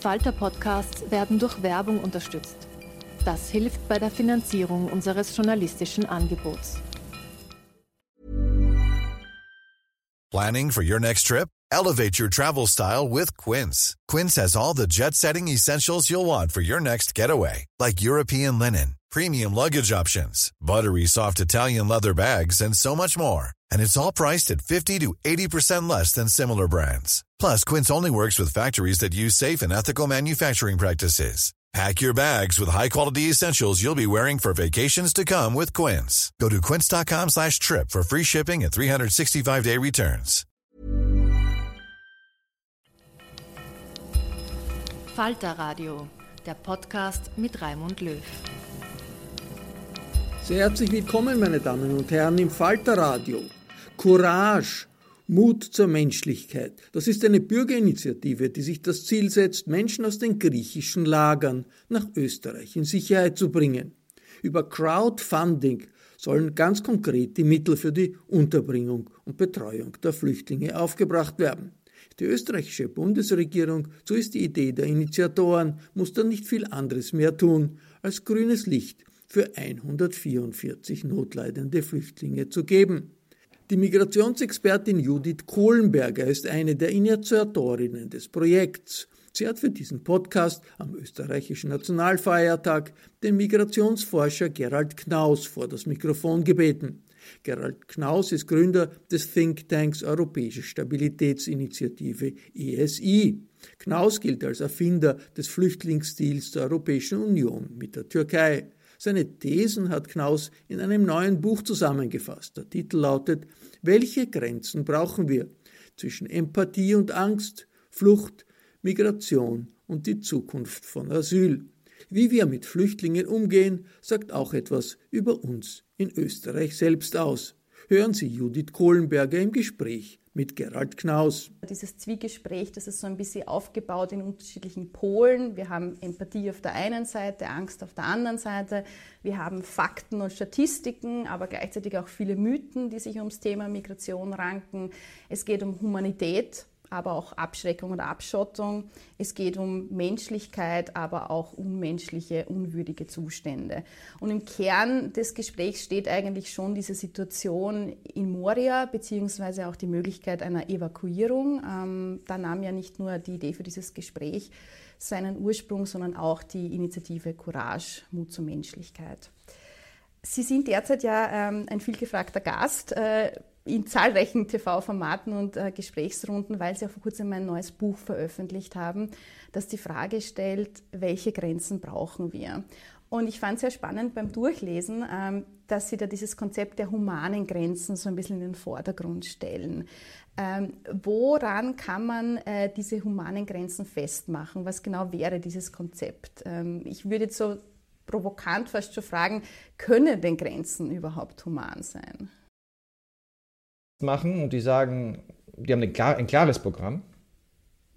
Falter-Podcasts werden durch Werbung unterstützt. Das hilft bei der Finanzierung unseres journalistischen Angebots. Planning for your next trip? Elevate your travel style with Quince. Quince has all the jet-setting essentials you'll want for your next getaway, like European linen, premium luggage options, buttery soft Italian leather bags, and so much more. And it's all priced at 50 to 80% less than similar brands. Plus, Quince only works with factories that use safe and ethical manufacturing practices. Pack your bags with high-quality essentials you'll be wearing for vacations to come with Quince. Go to quince.com slash trip for free shipping and 365-day returns. Falter Radio, der Podcast mit Raimund Löw. Sehr herzlich willkommen, meine Damen und Herren, im Falter Radio. Courage Mut zur Menschlichkeit. Das ist eine Bürgerinitiative, die sich das Ziel setzt, Menschen aus den griechischen Lagern nach Österreich in Sicherheit zu bringen. Über Crowdfunding sollen ganz konkret die Mittel für die Unterbringung und Betreuung der Flüchtlinge aufgebracht werden. Die österreichische Bundesregierung, so ist die Idee der Initiatoren, muss dann nicht viel anderes mehr tun, als grünes Licht für 144 notleidende Flüchtlinge zu geben. Die Migrationsexpertin Judith Kohlenberger ist eine der Initiatorinnen des Projekts. Sie hat für diesen Podcast am österreichischen Nationalfeiertag den Migrationsforscher Gerald Knaus vor das Mikrofon gebeten. Gerald Knaus ist Gründer des Thinktanks Europäische Stabilitätsinitiative ESI. Knaus gilt als Erfinder des Flüchtlingsstils der Europäischen Union mit der Türkei. Seine Thesen hat Knaus in einem neuen Buch zusammengefasst. Der Titel lautet Welche Grenzen brauchen wir zwischen Empathie und Angst, Flucht, Migration und die Zukunft von Asyl? Wie wir mit Flüchtlingen umgehen, sagt auch etwas über uns in Österreich selbst aus. Hören Sie Judith Kohlenberger im Gespräch mit Gerald Knaus. Dieses Zwiegespräch, das ist so ein bisschen aufgebaut in unterschiedlichen Polen. Wir haben Empathie auf der einen Seite, Angst auf der anderen Seite. Wir haben Fakten und Statistiken, aber gleichzeitig auch viele Mythen, die sich ums Thema Migration ranken. Es geht um Humanität, aber auch Abschreckung oder Abschottung. Es geht um Menschlichkeit, aber auch unmenschliche, unwürdige Zustände. Und im Kern des Gesprächs steht eigentlich schon diese Situation in Moria, beziehungsweise auch die Möglichkeit einer Evakuierung. Ähm, da nahm ja nicht nur die Idee für dieses Gespräch seinen Ursprung, sondern auch die Initiative Courage, Mut zur Menschlichkeit. Sie sind derzeit ja ähm, ein vielgefragter Gast. Äh, in zahlreichen TV-Formaten und äh, Gesprächsrunden, weil sie auch vor kurzem ein neues Buch veröffentlicht haben, das die Frage stellt, welche Grenzen brauchen wir? Und ich fand es sehr spannend beim Durchlesen, ähm, dass Sie da dieses Konzept der humanen Grenzen so ein bisschen in den Vordergrund stellen. Ähm, woran kann man äh, diese humanen Grenzen festmachen? Was genau wäre dieses Konzept? Ähm, ich würde jetzt so provokant fast schon fragen, können denn Grenzen überhaupt human sein? machen und die sagen, die haben ein, klares Programm.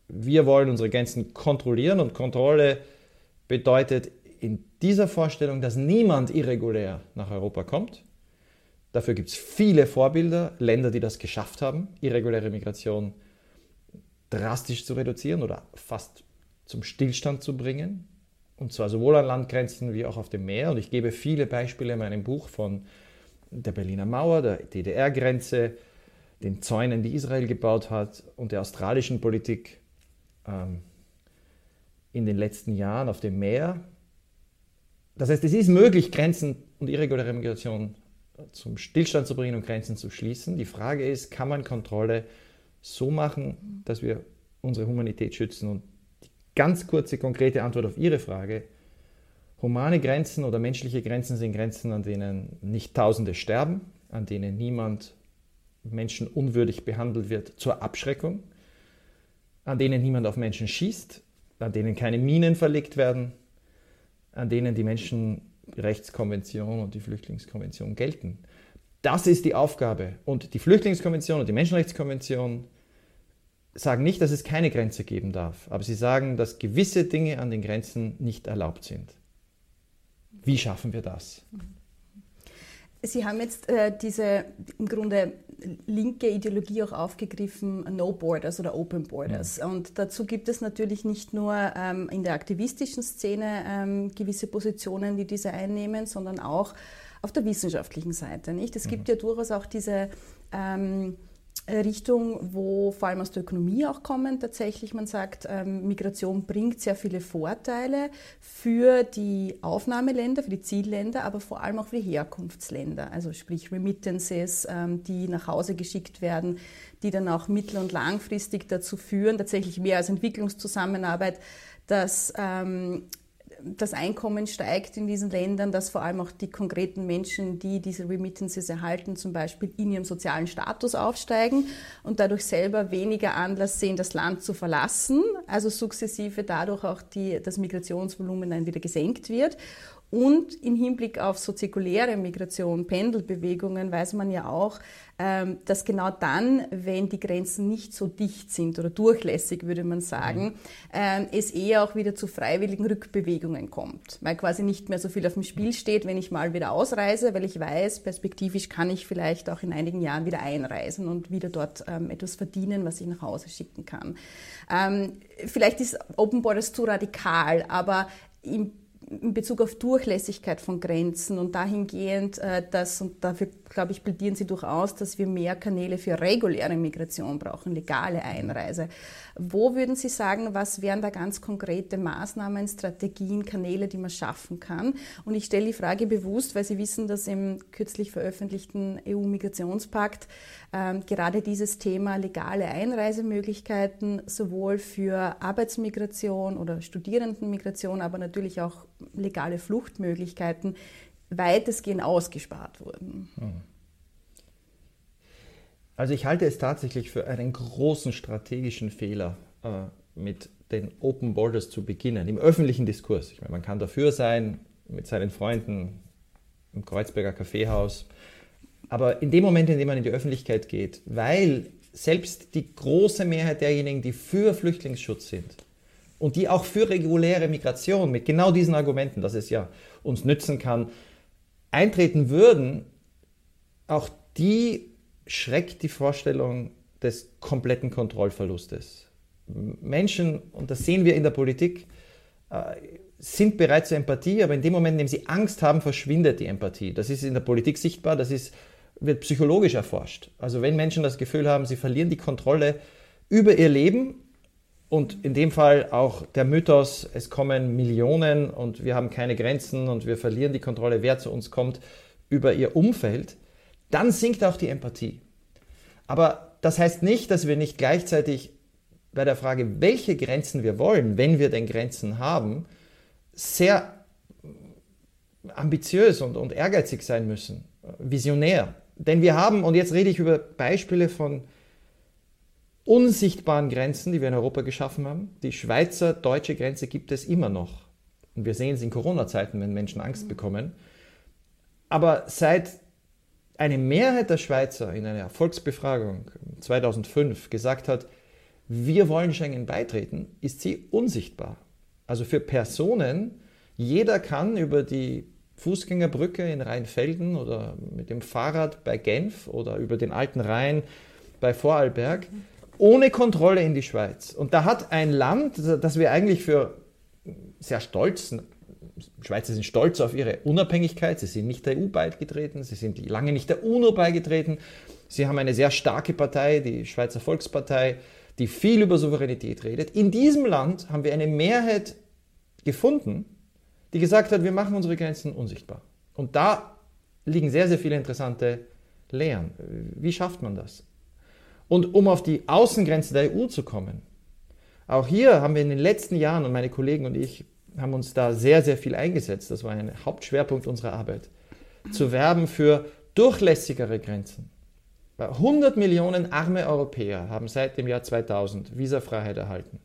Wir wollen unsere Grenzen kontrollieren und Kontrolle bedeutet in dieser Vorstellung, dass niemand irregulär nach Europa kommt. Dafür gibt es viele Vorbilder, Länder, die das geschafft haben, irreguläre Migration drastisch zu reduzieren oder fast zum Stillstand zu bringen. Und zwar sowohl an Landgrenzen wie auch auf dem Meer. Und ich gebe viele Beispiele in meinem Buch von der Berliner Mauer, der DDR-Grenze, den Zäunen, die Israel gebaut hat und der australischen Politik ähm, in den letzten Jahren auf dem Meer. Das heißt, es ist möglich, Grenzen und irreguläre Migration zum Stillstand zu bringen und Grenzen zu schließen. Die Frage ist, kann man Kontrolle so machen, dass wir unsere Humanität schützen? Und ganz kurze, konkrete Antwort auf Ihre Frage, humane Grenzen oder menschliche Grenzen sind Grenzen, an denen nicht Tausende sterben, an denen niemand menschenunwürdig behandelt wird zur Abschreckung, an denen niemand auf Menschen schießt, an denen keine Minen verlegt werden, an denen die Menschenrechtskonvention und die Flüchtlingskonvention gelten. Das ist die Aufgabe. Und die Flüchtlingskonvention und die Menschenrechtskonvention sagen nicht, dass es keine Grenze geben darf, aber sie sagen, dass gewisse Dinge an den Grenzen nicht erlaubt sind. Wie schaffen wir das? Sie haben jetzt äh, diese im Grunde linke Ideologie auch aufgegriffen, No Borders oder Open Borders. Ja. Und dazu gibt es natürlich nicht nur ähm, in der aktivistischen Szene ähm, gewisse Positionen, die diese einnehmen, sondern auch auf der wissenschaftlichen Seite. Nicht? Es gibt ja durchaus auch diese ähm, Richtung, wo vor allem aus der Ökonomie auch kommen. Tatsächlich, man sagt, ähm, Migration bringt sehr viele Vorteile für die Aufnahmeländer, für die Zielländer, aber vor allem auch für Herkunftsländer. Also sprich Remittances, ähm, die nach Hause geschickt werden, die dann auch mittel- und langfristig dazu führen, tatsächlich mehr als Entwicklungszusammenarbeit, dass ähm, das Einkommen steigt in diesen Ländern, dass vor allem auch die konkreten Menschen, die diese Remittances erhalten, zum Beispiel in ihrem sozialen Status aufsteigen und dadurch selber weniger Anlass sehen, das Land zu verlassen, also sukzessive dadurch auch die, das Migrationsvolumen dann wieder gesenkt wird. Und im Hinblick auf so zirkuläre Migration, Pendelbewegungen, weiß man ja auch, ähm, dass genau dann, wenn die Grenzen nicht so dicht sind oder durchlässig, würde man sagen, mhm. ähm, es eher auch wieder zu freiwilligen Rückbewegungen kommt, weil quasi nicht mehr so viel auf dem Spiel steht, wenn ich mal wieder ausreise, weil ich weiß, perspektivisch kann ich vielleicht auch in einigen Jahren wieder einreisen und wieder dort ähm, etwas verdienen, was ich nach Hause schicken kann. vielleicht ist Open Borders zu radikal, aber im in Bezug auf Durchlässigkeit von Grenzen und dahingehend, äh, dass, und dafür glaube ich, plädieren Sie durchaus, dass wir mehr Kanäle für reguläre Migration brauchen, legale Einreise. Wo würden Sie sagen, was wären da ganz konkrete Maßnahmen, Strategien, Kanäle, die man schaffen kann? Und ich stelle die Frage bewusst, weil Sie wissen, dass im kürzlich veröffentlichten EU-Migrationspakt ähm, gerade dieses Thema legale Einreisemöglichkeiten sowohl für Arbeitsmigration oder Studierendenmigration, aber natürlich auch legale Fluchtmöglichkeiten weitestgehend ausgespart wurden. Hm. Also ich halte es tatsächlich für einen großen strategischen Fehler, äh, mit den Open Borders zu beginnen, im öffentlichen Diskurs. Ich meine, man kann dafür sein, mit seinen Freunden im Kreuzberger Kaffeehaus, aber in dem Moment, in dem man in die Öffentlichkeit geht, weil selbst die große Mehrheit derjenigen, die für Flüchtlingsschutz sind und die auch für reguläre Migration mit genau diesen Argumenten, dass es ja uns nützen kann, eintreten würden, auch die schreckt die Vorstellung des kompletten Kontrollverlustes. Menschen, und das sehen wir in der Politik, äh, sind bereit zur Empathie, aber in dem Moment, in dem sie Angst haben, verschwindet die Empathie. Das ist in der Politik sichtbar, das ist, wird psychologisch erforscht. Also wenn Menschen das Gefühl haben, sie verlieren die Kontrolle über ihr Leben und in dem Fall auch der Mythos, es kommen Millionen und wir haben keine Grenzen und wir verlieren die Kontrolle, wer zu uns kommt, über ihr Umfeld, dann sinkt auch die Empathie. Aber das heißt nicht, dass wir nicht gleichzeitig bei der Frage, welche Grenzen wir wollen, wenn wir denn Grenzen haben, sehr ambitiös und, und ehrgeizig sein müssen, visionär. Denn wir haben, und jetzt rede ich über Beispiele von unsichtbaren Grenzen, die wir in Europa geschaffen haben. Die Schweizer-deutsche Grenze gibt es immer noch. Und wir sehen es in Corona-Zeiten, wenn Menschen Angst bekommen. Aber seit eine Mehrheit der Schweizer in einer Volksbefragung 2005 gesagt hat, wir wollen Schengen beitreten, ist sie unsichtbar. Also für Personen, jeder kann über die Fußgängerbrücke in Rheinfelden oder mit dem Fahrrad bei Genf oder über den alten Rhein bei Vorarlberg ohne Kontrolle in die Schweiz. Und da hat ein Land, das wir eigentlich für sehr stolz Schweizer sind stolz auf ihre Unabhängigkeit. Sie sind nicht der EU beigetreten, sie sind lange nicht der UNO beigetreten. Sie haben eine sehr starke Partei, die Schweizer Volkspartei, die viel über Souveränität redet. In diesem Land haben wir eine Mehrheit gefunden, die gesagt hat, wir machen unsere Grenzen unsichtbar. Und da liegen sehr, sehr viele interessante Lehren. Wie schafft man das? Und um auf die Außengrenze der EU zu kommen, auch hier haben wir in den letzten Jahren, und meine Kollegen und ich haben uns da sehr, sehr viel eingesetzt, das war ein Hauptschwerpunkt unserer Arbeit, zu werben für durchlässigere Grenzen. 100 Millionen arme Europäer haben seit dem Jahr 2000 Visafreiheit erhalten,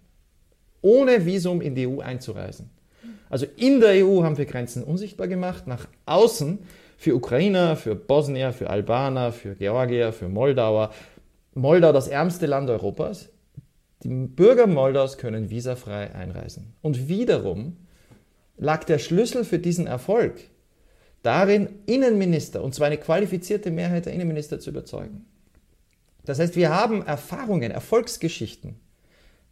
ohne Visum in die EU einzureisen. Also in der EU haben wir Grenzen unsichtbar gemacht, nach außen für Ukrainer, für Bosnier, für Albaner, für Georgier, für Moldauer. Moldau das ärmste Land Europas. Die Bürger Moldaus können visafrei einreisen. Und wiederum lag der Schlüssel für diesen Erfolg darin, Innenminister, und zwar eine qualifizierte Mehrheit der Innenminister zu überzeugen. Das heißt, wir haben Erfahrungen, Erfolgsgeschichten,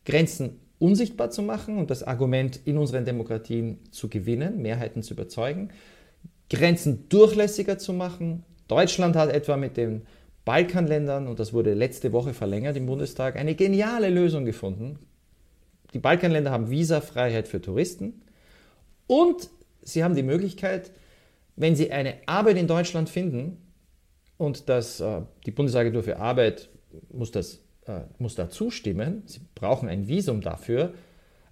Grenzen unsichtbar zu machen und das Argument in unseren Demokratien zu gewinnen, Mehrheiten zu überzeugen, Grenzen durchlässiger zu machen. Deutschland hat etwa mit den Balkanländern, und das wurde letzte Woche verlängert im Bundestag, eine geniale Lösung gefunden. Die Balkanländer haben Visafreiheit für Touristen und sie haben die Möglichkeit, wenn sie eine Arbeit in Deutschland finden, und das, äh, die Bundesagentur für Arbeit muss das äh, muss da zustimmen. Sie brauchen ein Visum dafür.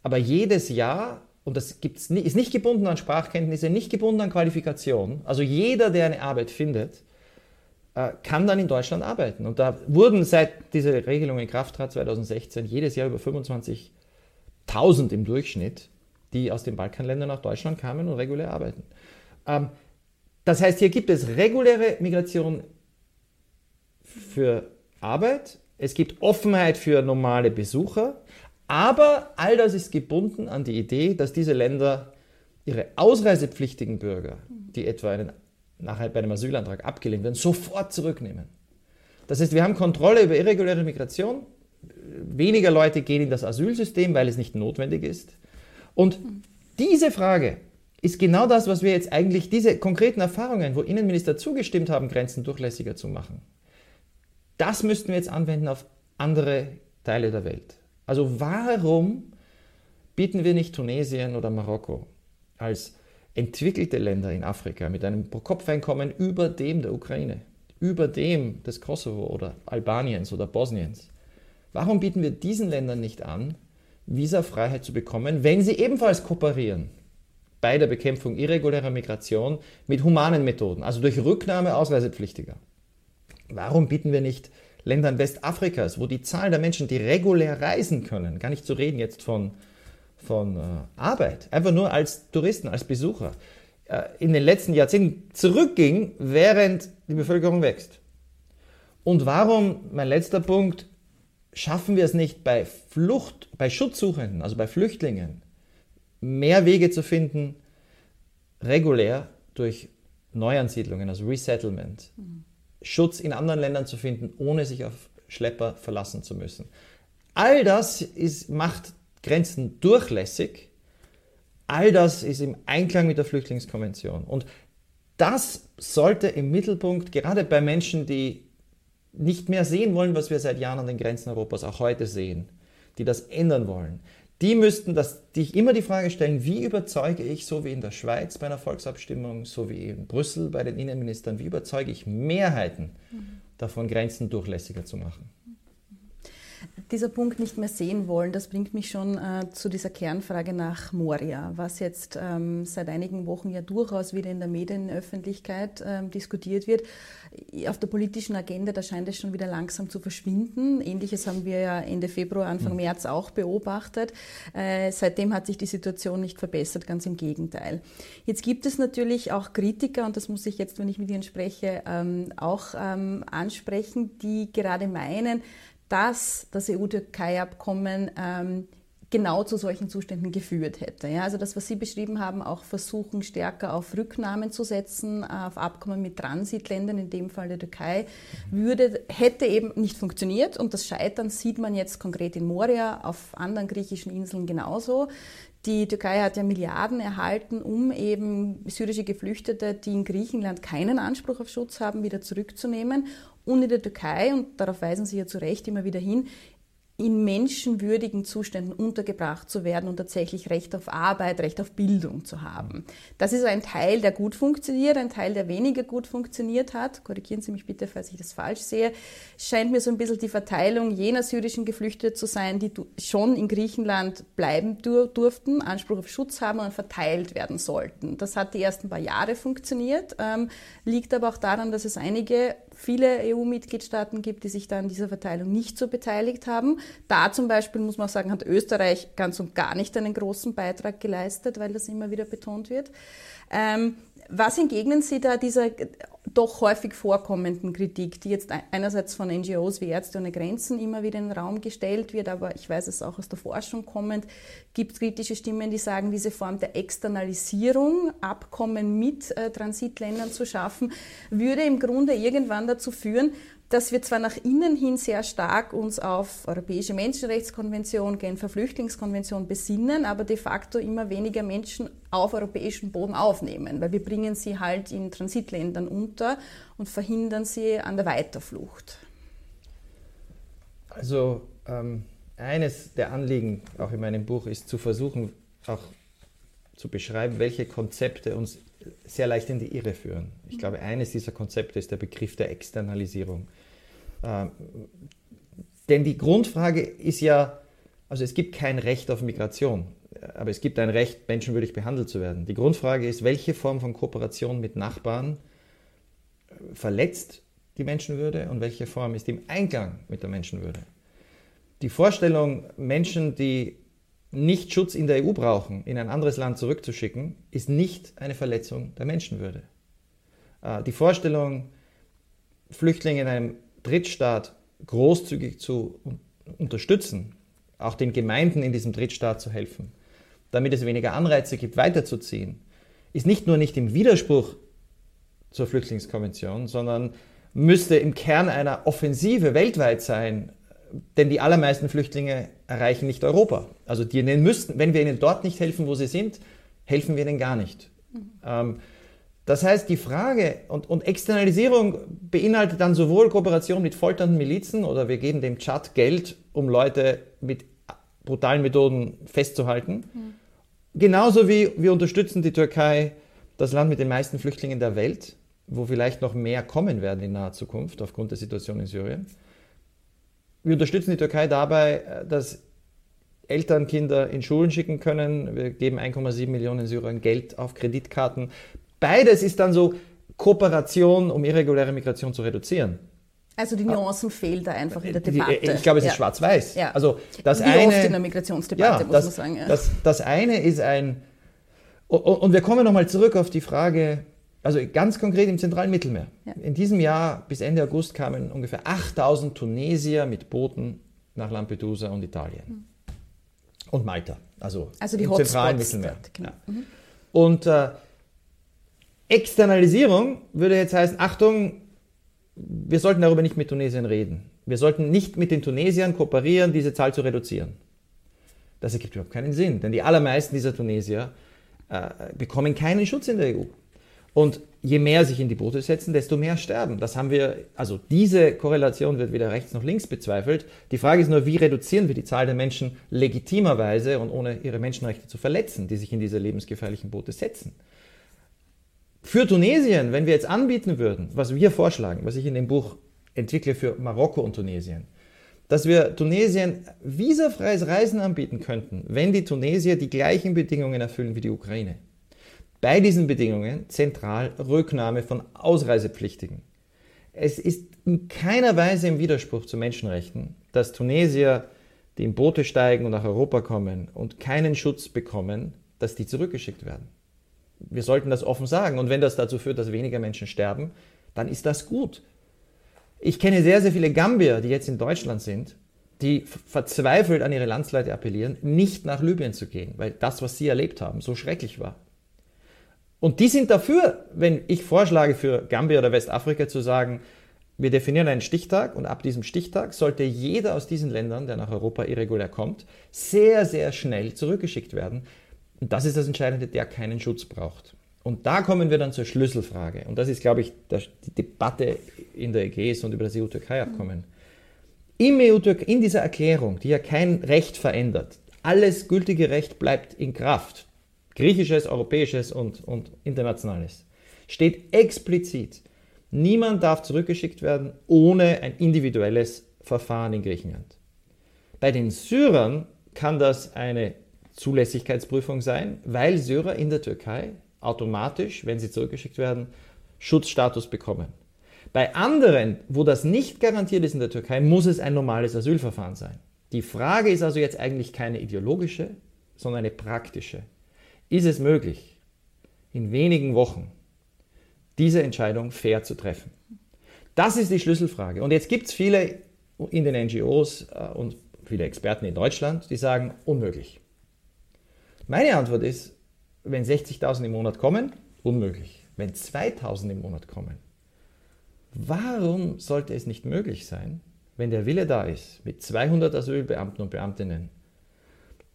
Aber jedes Jahr, und das gibt's ist nicht gebunden an Sprachkenntnisse, nicht gebunden an Qualifikation. Also jeder, der eine Arbeit findet, kann dann in Deutschland arbeiten. Und da wurden seit diese Regelung in Kraft trat 2016 jedes Jahr über 25.000 im Durchschnitt, die aus den Balkanländern nach Deutschland kamen und regulär arbeiten. Ähm, das heißt, hier gibt es reguläre Migration für Arbeit, es gibt Offenheit für normale Besucher, aber all das ist gebunden an die Idee, dass diese Länder ihre ausreisepflichtigen Bürger, die etwa einen, nachher bei einem Asylantrag abgelehnt werden, sofort zurücknehmen. Das heißt, wir haben Kontrolle über irreguläre Migration. Weniger Leute gehen in das Asylsystem, weil es nicht notwendig ist. Und diese Frage ist genau das, was wir jetzt eigentlich, diese konkreten Erfahrungen, wo Innenminister zugestimmt haben, Grenzen durchlässiger zu machen, das müssten wir jetzt anwenden auf andere Teile der Welt. Also warum bieten wir nicht Tunesien oder Marokko als entwickelte Länder in Afrika mit einem Pro-Kopf-Einkommen über dem der Ukraine, über dem des Kosovo oder Albaniens oder Bosniens? Warum bieten wir diesen Ländern nicht an, Visafreiheit zu bekommen, wenn sie ebenfalls kooperieren bei der Bekämpfung irregulärer Migration mit humanen Methoden, also durch Rücknahme Ausreisepflichtiger? Warum bieten wir nicht Ländern Westafrikas, wo die Zahl der Menschen, die regulär reisen können, gar nicht zu reden jetzt von, von äh, Arbeit, einfach nur als Touristen, als Besucher, äh, in den letzten Jahrzehnten zurückging, während die Bevölkerung wächst. Und warum, mein letzter Punkt, schaffen wir es nicht bei Flucht, bei Schutzsuchenden, also bei Flüchtlingen, mehr Wege zu finden, regulär durch Neuansiedlungen, also Resettlement, mhm. Schutz in anderen Ländern zu finden, ohne sich auf Schlepper verlassen zu müssen. All das ist, macht Grenzen durchlässig. All das ist im Einklang mit der Flüchtlingskonvention. Und das sollte im Mittelpunkt, gerade bei Menschen, die nicht mehr sehen wollen, was wir seit Jahren an den Grenzen Europas auch heute sehen, die das ändern wollen, die müssten das, sich immer die Frage stellen, wie überzeuge ich, so wie in der Schweiz bei einer Volksabstimmung, so wie in Brüssel bei den Innenministern, wie überzeuge ich Mehrheiten mhm. davon, Grenzen durchlässiger zu machen? Dieser Punkt nicht mehr sehen wollen, das bringt mich schon äh, zu dieser Kernfrage nach Moria, was jetzt ähm, seit einigen Wochen ja durchaus wieder in der Medienöffentlichkeit ähm, diskutiert wird. Auf der politischen Agenda, da scheint es schon wieder langsam zu verschwinden. Ähnliches haben wir ja Ende Februar, Anfang mhm. März auch beobachtet. Äh, seitdem hat sich die Situation nicht verbessert, ganz im Gegenteil. Jetzt gibt es natürlich auch Kritiker, und das muss ich jetzt, wenn ich mit Ihnen spreche, ähm, auch ähm, ansprechen, die gerade meinen, dass das EU-Türkei-Abkommen ähm, genau zu solchen Zuständen geführt hätte. Ja, also das, was Sie beschrieben haben, auch versuchen stärker auf Rücknahmen zu setzen, auf Abkommen mit Transitländern, in dem Fall der Türkei, würde, hätte eben nicht funktioniert. Und das Scheitern sieht man jetzt konkret in Moria, auf anderen griechischen Inseln genauso. Die Türkei hat ja Milliarden erhalten, um eben syrische Geflüchtete, die in Griechenland keinen Anspruch auf Schutz haben, wieder zurückzunehmen. Und in der Türkei, und darauf weisen Sie ja zu Recht immer wieder hin, in menschenwürdigen Zuständen untergebracht zu werden und tatsächlich Recht auf Arbeit, Recht auf Bildung zu haben. Das ist ein Teil, der gut funktioniert, ein Teil, der weniger gut funktioniert hat. Korrigieren Sie mich bitte, falls ich das falsch sehe. Scheint mir so ein bisschen die Verteilung jener syrischen Geflüchteten zu sein, die schon in Griechenland bleiben durften, Anspruch auf Schutz haben und verteilt werden sollten. Das hat die ersten paar Jahre funktioniert, ähm, liegt aber auch daran, dass es einige viele EU-Mitgliedstaaten gibt, die sich da an dieser Verteilung nicht so beteiligt haben. Da zum Beispiel muss man sagen, hat Österreich ganz und gar nicht einen großen Beitrag geleistet, weil das immer wieder betont wird. Ähm, was entgegnen Sie da dieser doch häufig vorkommenden Kritik, die jetzt einerseits von NGOs wie Ärzte ohne Grenzen immer wieder in den Raum gestellt wird, aber ich weiß es auch aus der Forschung kommend, gibt kritische Stimmen, die sagen, diese Form der Externalisierung, Abkommen mit äh, Transitländern zu schaffen, würde im Grunde irgendwann dazu führen, dass wir zwar nach innen hin sehr stark uns auf Europäische Menschenrechtskonvention, Genfer Flüchtlingskonvention besinnen, aber de facto immer weniger Menschen auf europäischem Boden aufnehmen, weil wir bringen sie halt in Transitländern unter und verhindern sie an der Weiterflucht. Also ähm, eines der Anliegen, auch in meinem Buch, ist zu versuchen, auch zu beschreiben, welche Konzepte uns sehr leicht in die Irre führen. Ich glaube, eines dieser Konzepte ist der Begriff der Externalisierung. Ähm, denn die Grundfrage ist ja, also es gibt kein Recht auf Migration, aber es gibt ein Recht, menschenwürdig behandelt zu werden. Die Grundfrage ist, welche Form von Kooperation mit Nachbarn äh, verletzt die Menschenwürde und welche Form ist im Einklang mit der Menschenwürde. Die Vorstellung, Menschen, die nicht Schutz in der EU brauchen, in ein anderes Land zurückzuschicken, ist nicht eine Verletzung der Menschenwürde. Äh, die Vorstellung, Flüchtlinge in einem Drittstaat großzügig zu unterstützen, auch den Gemeinden in diesem Drittstaat zu helfen, damit es weniger Anreize gibt, weiterzuziehen, ist nicht nur nicht im Widerspruch zur Flüchtlingskonvention, sondern müsste im Kern einer Offensive weltweit sein, denn die allermeisten Flüchtlinge erreichen nicht Europa. Also die müssten, wenn wir ihnen dort nicht helfen, wo sie sind, helfen wir ihnen gar nicht. Mhm. Ähm, das heißt, die Frage und, und, Externalisierung beinhaltet dann sowohl Kooperation mit folternden Milizen oder wir geben dem Tschad Geld, um Leute mit brutalen Methoden festzuhalten. Mhm. Genauso wie wir unterstützen die Türkei, das Land mit den meisten Flüchtlingen der Welt, wo vielleicht noch mehr kommen werden in naher Zukunft aufgrund der Situation in Syrien. Wir unterstützen die Türkei dabei, äh, dass Eltern Kinder in Schulen schicken können. Wir geben 1,7 Millionen Syrern Geld auf Kreditkarten. Beides ist dann so Kooperation, um irreguläre Migration zu reduzieren. Also die Nuancen fehlen da einfach in der Debatte. Ich glaube, es ist ja. schwarz-weiß. Ja. Also das Wie eine, oft in der Migrationsdebatte, ja, muss das, man sagen. Das, das eine ist ein... Und wir kommen nochmal zurück auf die Frage, also ganz konkret im zentralen Mittelmeer. Ja. In diesem Jahr bis Ende August kamen ungefähr 8000 Tunesier mit Booten nach Lampedusa und Italien. Mhm. Und Malta, also, also die im Hotspots zentralen Mittelmeer. Genau. Ja. Mhm. Und äh, Externalisierung würde jetzt heißen, Achtung, wir sollten darüber nicht mit Tunesien reden. Wir sollten nicht mit den Tunesiern kooperieren, diese Zahl zu reduzieren. Das ergibt überhaupt keinen Sinn, denn die allermeisten dieser Tunesier äh, bekommen keinen Schutz in der EU. Und je mehr sich in die Boote setzen, desto mehr sterben. Das haben wir, also diese Korrelation wird weder rechts noch links bezweifelt. Die Frage ist nur, wie reduzieren wir die Zahl der Menschen legitimerweise und ohne ihre Menschenrechte zu verletzen, die sich in diese lebensgefährlichen Boote setzen. Für Tunesien, wenn wir jetzt anbieten würden, was wir vorschlagen, was ich in dem Buch entwickle für Marokko und Tunesien, dass wir Tunesien visafreies Reisen anbieten könnten, wenn die Tunesier die gleichen Bedingungen erfüllen wie die Ukraine bei diesen Bedingungen zentral Rücknahme von Ausreisepflichtigen. Es ist in keiner Weise im Widerspruch zu Menschenrechten, dass Tunesier, die in Boote steigen und nach Europa kommen und keinen Schutz bekommen, dass die zurückgeschickt werden. Wir sollten das offen sagen. Und wenn das dazu führt, dass weniger Menschen sterben, dann ist das gut. Ich kenne sehr, sehr viele Gambier, die jetzt in Deutschland sind, die verzweifelt an ihre Landsleute appellieren, nicht nach Libyen zu gehen, weil das, was sie erlebt haben, so schrecklich war. Und die sind dafür, wenn ich vorschlage für Gambia oder Westafrika zu sagen, wir definieren einen Stichtag und ab diesem Stichtag sollte jeder aus diesen Ländern, der nach Europa irregulär kommt, sehr, sehr schnell zurückgeschickt werden. Und das ist das Entscheidende, der keinen Schutz braucht. Und da kommen wir dann zur Schlüsselfrage. Und das ist, glaube ich, die Debatte in der Ägäis und über das EU-Türkei-Abkommen. Im EU in dieser Erklärung, die ja kein Recht verändert, alles gültige Recht bleibt in Kraft, griechisches, europäisches und, und internationales, steht explizit, niemand darf zurückgeschickt werden ohne ein individuelles Verfahren in Griechenland. Bei den Syrern kann das eine Zulässigkeitsprüfung sein, weil Syrer in der Türkei automatisch, wenn sie zurückgeschickt werden, Schutzstatus bekommen. Bei anderen, wo das nicht garantiert ist in der Türkei, muss es ein normales Asylverfahren sein. Die Frage ist also jetzt eigentlich keine ideologische, sondern eine praktische. Ist es möglich, in wenigen Wochen diese Entscheidung fair zu treffen? Das ist die Schlüsselfrage. Und jetzt gibt es viele in den NGOs äh, und viele Experten in Deutschland, die sagen, unmöglich. Meine Antwort ist, wenn 60.000 im Monat kommen, unmöglich. Wenn 2.000 im Monat kommen, warum sollte es nicht möglich sein, wenn der Wille da ist, mit 200 Asylbeamten und Beamtinnen,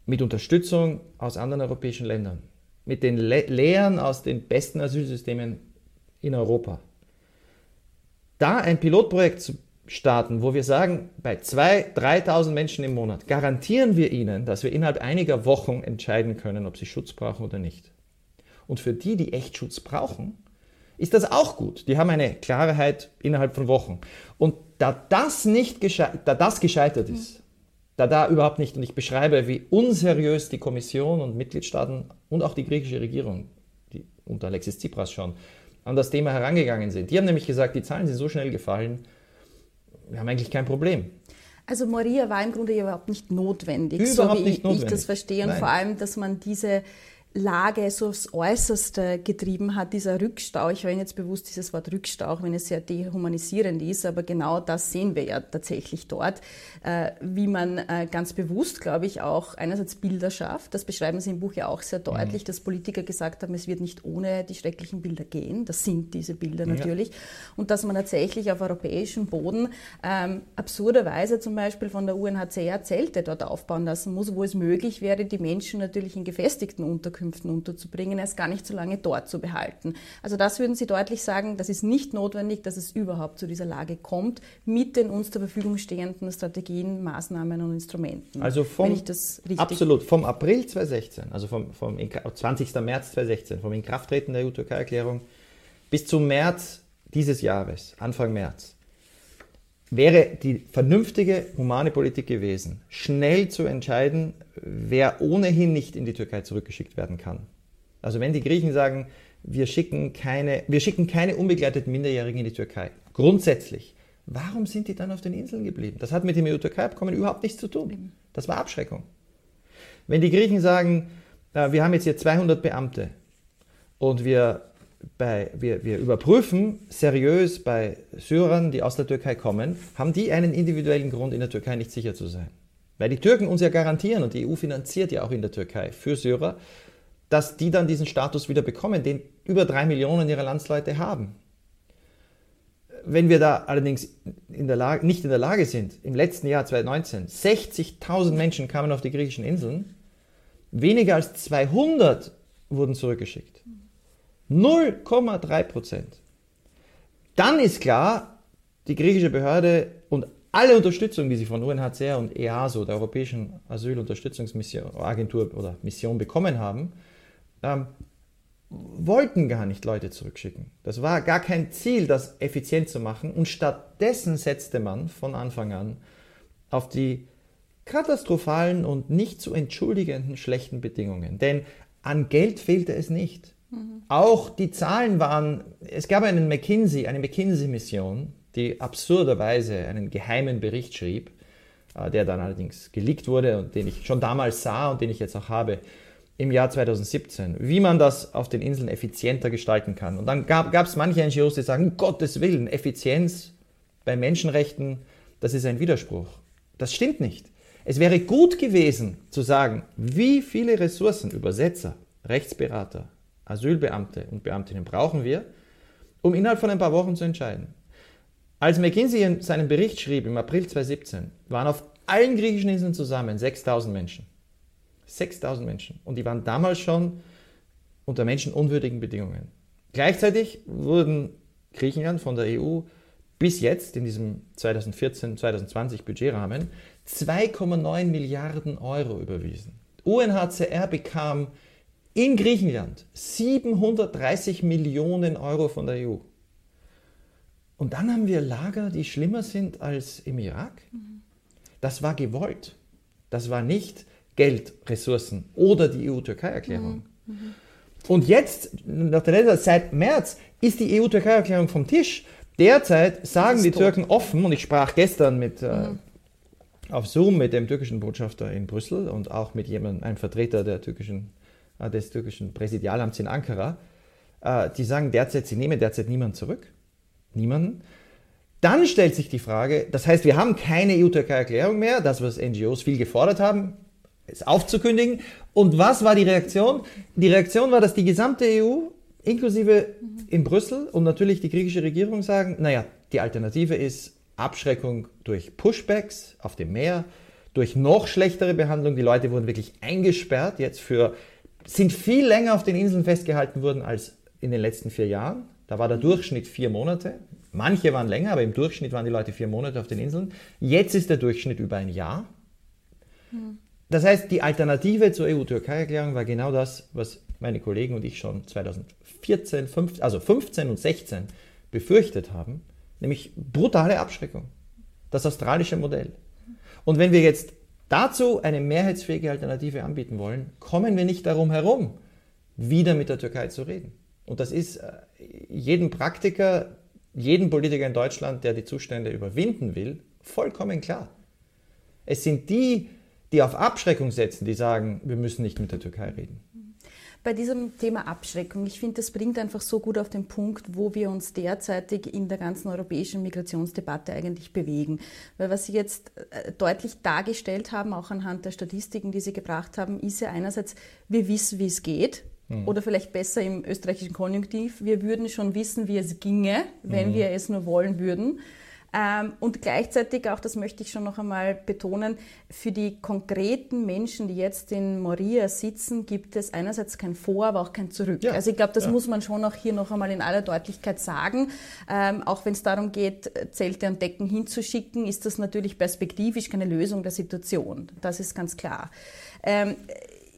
mit Unterstützung aus anderen europäischen Ländern, mit den Le Lehren aus den besten Asylsystemen in Europa, da ein Pilotprojekt zu starten, wo wir sagen, bei 2.000, 3.000 Menschen im Monat garantieren wir ihnen, dass wir innerhalb einiger Wochen entscheiden können, ob sie Schutz brauchen oder nicht. Und für die, die echt Schutz brauchen, ist das auch gut. Die haben eine Klarheit innerhalb von Wochen. Und da das nicht da das gescheitert ist, da da überhaupt nicht, und ich beschreibe, wie unseriös die Kommission und Mitgliedstaaten und auch die griechische Regierung, die unter Alexis Tsipras schon, an das Thema herangegangen sind. Die haben nämlich gesagt, die Zahlen sind so schnell gefallen, wir haben eigentlich kein Problem. Also Moria war im Grunde überhaupt nicht notwendig, überhaupt so wie nicht notwendig. ich das verstehe. Und Nein. vor allem, dass man diese Lage so aufs Äußerste getrieben hat, dieser Rückstau. Ich verwende jetzt bewusst dieses Wort Rückstau, auch wenn es sehr dehumanisierend ist, aber genau das sehen wir ja tatsächlich dort, äh, wie man äh, ganz bewusst, glaube ich, auch einerseits Bilder schafft. Das beschreiben Sie im Buch ja auch sehr deutlich, mhm. dass Politiker gesagt haben, es wird nicht ohne die schrecklichen Bilder gehen. Das sind diese Bilder ja. natürlich. Und dass man tatsächlich auf europäischem Boden ähm, absurderweise zum Beispiel von der UNHCR Zelte dort aufbauen lassen muss, wo es möglich wäre, die Menschen natürlich in gefestigten Unterkünften Unterkünften unterzubringen, erst gar nicht so lange dort zu behalten. Also das würden Sie deutlich sagen, das ist nicht notwendig, dass es überhaupt zu dieser Lage kommt, mit den uns zur Verfügung stehenden Strategien, Maßnahmen und Instrumenten. Also vom, absolut, vom April 2016, also vom, vom 20. März 2016, vom Inkrafttreten der EU-Türkei-Erklärung bis zum März dieses Jahres, Anfang März, wäre die vernünftige humane Politik gewesen, schnell zu entscheiden, wer ohnehin nicht in die Türkei zurückgeschickt werden kann. Also wenn die Griechen sagen, wir schicken keine, wir schicken keine unbegleiteten Minderjährigen in die Türkei, grundsätzlich, warum sind die dann auf den Inseln geblieben? Das hat mit dem EU-Türkei-Abkommen überhaupt nichts zu tun. Das war Abschreckung. Wenn die Griechen sagen, äh, wir haben jetzt hier 200 Beamte und wir bei, wir, wir überprüfen seriös bei Syrern, die aus der Türkei kommen, haben die einen individuellen Grund, in der Türkei nicht sicher zu sein. Weil die Türken uns ja garantieren, und die EU finanziert ja auch in der Türkei für Syrer, dass die dann diesen Status wieder bekommen, den über drei Millionen ihrer Landsleute haben. Wenn wir da allerdings in der Lage, nicht in der Lage sind, im letzten Jahr 2019, 60.000 Menschen kamen auf die griechischen Inseln, weniger als 200 wurden zurückgeschickt. 0,3 Prozent. Dann ist klar, die griechische Behörde und alle Unterstützung, die sie von UNHCR und EASO, der Europäischen Asylunterstützungsagentur oder Mission bekommen haben, ähm, wollten gar nicht Leute zurückschicken. Das war gar kein Ziel, das effizient zu machen. Und stattdessen setzte man von Anfang an auf die katastrophalen und nicht zu entschuldigenden schlechten Bedingungen. Denn an Geld fehlte es nicht. Auch die Zahlen waren, es gab einen McKinsey, eine McKinsey-Mission, die absurderweise einen geheimen Bericht schrieb, äh, der dann allerdings geleakt wurde und den ich schon damals sah und den ich jetzt auch habe im Jahr 2017, wie man das auf den Inseln effizienter gestalten kann. Und dann gab es manche NGOs, die sagen, um Gottes Willen, Effizienz bei Menschenrechten, das ist ein Widerspruch. Das stimmt nicht. Es wäre gut gewesen zu sagen, wie viele Ressourcen, Übersetzer, Rechtsberater, Asylbeamte und Beamtinnen brauchen wir, um innerhalb von ein paar Wochen zu entscheiden. Als McKinsey seinen Bericht schrieb im April 2017, waren auf allen griechischen Inseln zusammen 6000 Menschen. 6000 Menschen. Und die waren damals schon unter menschenunwürdigen Bedingungen. Gleichzeitig wurden Griechenland von der EU bis jetzt in diesem 2014-2020 Budgetrahmen 2,9 Milliarden Euro überwiesen. UNHCR bekam in Griechenland 730 Millionen Euro von der EU. Und dann haben wir Lager, die schlimmer sind als im Irak. Das war gewollt. Das war nicht Geld, Ressourcen oder die EU-Türkei-Erklärung. Mhm. Und jetzt, nach der letzten, seit März, ist die EU-Türkei-Erklärung vom Tisch. Derzeit sagen die Türken offen, und ich sprach gestern mit, äh, mhm. äh, auf Zoom mit dem türkischen Botschafter in Brüssel und auch mit jemandem, einem Vertreter der türkischen, des türkischen Präsidialamts in Ankara, äh, die sagen derzeit, sie nehmen derzeit niemanden zurück. Niemanden. Dann stellt sich die Frage, das heißt, wir haben keine EU-Türkei-Erklärung mehr, das, was NGOs viel gefordert haben, ist aufzukündigen. Und was war die Reaktion? Die Reaktion war, dass die gesamte EU, inklusive in Brüssel und natürlich die griechische Regierung sagen, naja, die Alternative ist Abschreckung durch Pushbacks auf dem Meer, durch noch schlechtere Behandlung. Die Leute wurden wirklich eingesperrt, jetzt für, sind viel länger auf den Inseln festgehalten worden als in den letzten vier Jahren. Da war der Durchschnitt vier Monate. Manche waren länger, aber im Durchschnitt waren die Leute vier Monate auf den Inseln. Jetzt ist der Durchschnitt über ein Jahr. Das heißt, die Alternative zur EU-Türkei-Erklärung war genau das, was meine Kollegen und ich schon 2014, 15, also 15 und 16 befürchtet haben, nämlich brutale Abschreckung. Das australische Modell. Und wenn wir jetzt dazu eine mehrheitsfähige Alternative anbieten wollen, kommen wir nicht darum herum, wieder mit der Türkei zu reden. Und das ist äh, jedem Praktiker, jedem Politiker in Deutschland, der die Zustände überwinden will, vollkommen klar. Es sind die, die auf Abschreckung setzen, die sagen, wir müssen nicht mit der Türkei reden. Bei diesem Thema Abschreckung, ich finde, das bringt einfach so gut auf den Punkt, wo wir uns derzeitig in der ganzen europäischen Migrationsdebatte eigentlich bewegen. Weil was Sie jetzt äh, deutlich dargestellt haben, auch anhand der Statistiken, die Sie gebracht haben, ist ja einerseits, wir wissen, wie es geht. Mhm. Oder vielleicht besser im österreichischen Konjunktiv, wir würden schon wissen, wie es ginge, wenn mhm. wir es nur wollen würden. Ähm, und gleichzeitig auch, das möchte ich schon noch einmal betonen, für die konkreten Menschen, die jetzt in Moria sitzen, gibt es einerseits kein Vor, aber auch kein Zurück. Ja. Also ich glaube, das ja. muss man schon auch hier noch einmal in aller Deutlichkeit sagen. Ähm, auch wenn es darum geht, Zelte und Decken hinzuschicken, ist das natürlich perspektivisch keine Lösung der Situation. Das ist ganz klar. Ähm,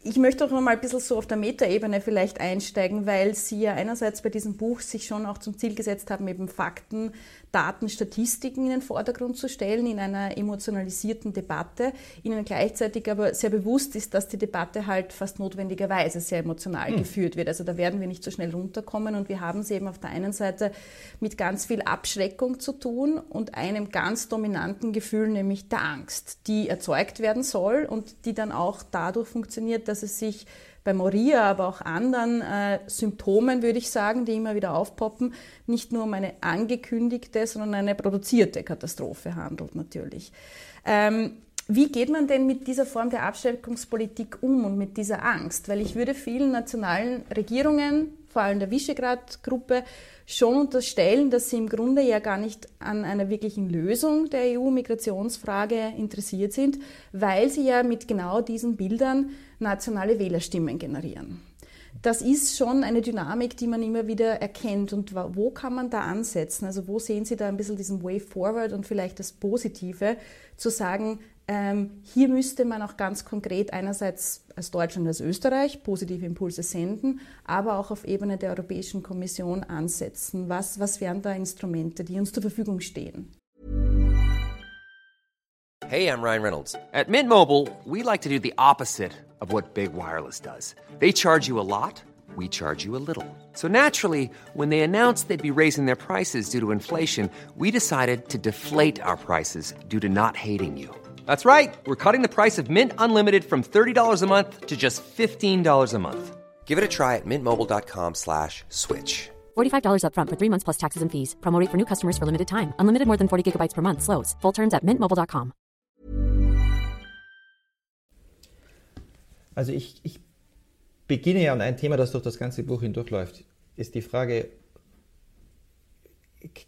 ich möchte auch noch mal ein bisschen so auf der Metaebene vielleicht einsteigen, weil Sie ja einerseits bei diesem Buch sich schon auch zum Ziel gesetzt haben, eben Fakten Daten, Statistiken in den Vordergrund zu stellen in einer emotionalisierten Debatte, ihnen gleichzeitig aber sehr bewusst ist, dass die Debatte halt fast notwendigerweise sehr emotional mhm. geführt wird. Also da werden wir nicht so schnell runterkommen und wir haben es eben auf der einen Seite mit ganz viel Abschreckung zu tun und einem ganz dominanten Gefühl, nämlich der Angst, die erzeugt werden soll und die dann auch dadurch funktioniert, dass es sich bei Moria, aber auch anderen äh, Symptomen, würde ich sagen, die immer wieder aufpoppen, nicht nur um eine angekündigte, sondern eine produzierte Katastrophe handelt natürlich. Ähm, wie geht man denn mit dieser Form der Abschreckungspolitik um und mit dieser Angst? Weil ich würde vielen nationalen Regierungen, vor allem der Visegrad-Gruppe, schon unterstellen, dass sie im Grunde ja gar nicht an einer wirklichen Lösung der EU-Migrationsfrage interessiert sind, weil sie ja mit genau diesen Bildern nationale Wählerstimmen generieren. Das ist schon eine Dynamik, die man immer wieder erkennt. Und wo kann man da ansetzen? Also wo sehen Sie da ein bisschen diesen Way Forward und vielleicht das Positive, zu sagen, hier müsste man auch ganz konkret einerseits als Deutschland, als Österreich positive Impulse senden, aber auch auf Ebene der Europäischen Kommission ansetzen. Was, was wären da Instrumente, die uns zur Verfügung stehen? Hey, I'm Ryan Reynolds. At Mint Mobile, we like to do the opposite of what Big Wireless does. They charge you a lot. We charge you a little. So naturally, when they announced they'd be raising their prices due to inflation, we decided to deflate our prices due to not hating you. That's right. We're cutting the price of Mint Unlimited from $30 a month to just $15 a month. Give it a try at mintmobile.com slash switch. $45 upfront for three months plus taxes and fees. Promote for new customers for limited time. Unlimited more than 40 gigabytes per month. Slows. Full terms at mintmobile.com. Also ich, ich beginne ja, und ein Thema, das durch das ganze Buch hindurchläuft, ist die Frage,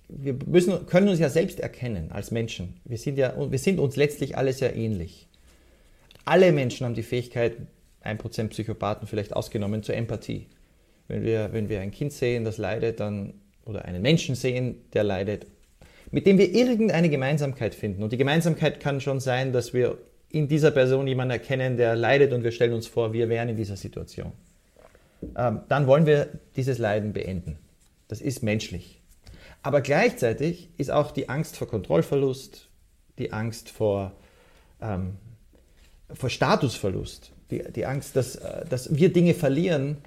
wir müssen, können uns ja selbst erkennen als Menschen. Wir sind, ja, wir sind uns letztlich alle sehr ähnlich. Alle Menschen haben die Fähigkeit, 1% Psychopathen vielleicht ausgenommen, zur Empathie. Wenn wir, wenn wir ein Kind sehen, das leidet, dann, oder einen Menschen sehen, der leidet, mit dem wir irgendeine Gemeinsamkeit finden. Und die Gemeinsamkeit kann schon sein, dass wir in dieser Person jemanden erkennen, der leidet und wir stellen uns vor, wir wären in dieser Situation. Ähm, dann wollen wir dieses Leiden beenden. Das ist menschlich. Aber gleichzeitig ist auch die Angst vor Kontrollverlust, die Angst vor, ähm, vor Statusverlust, die, die Angst, dass, äh, dass wir Dinge verlieren,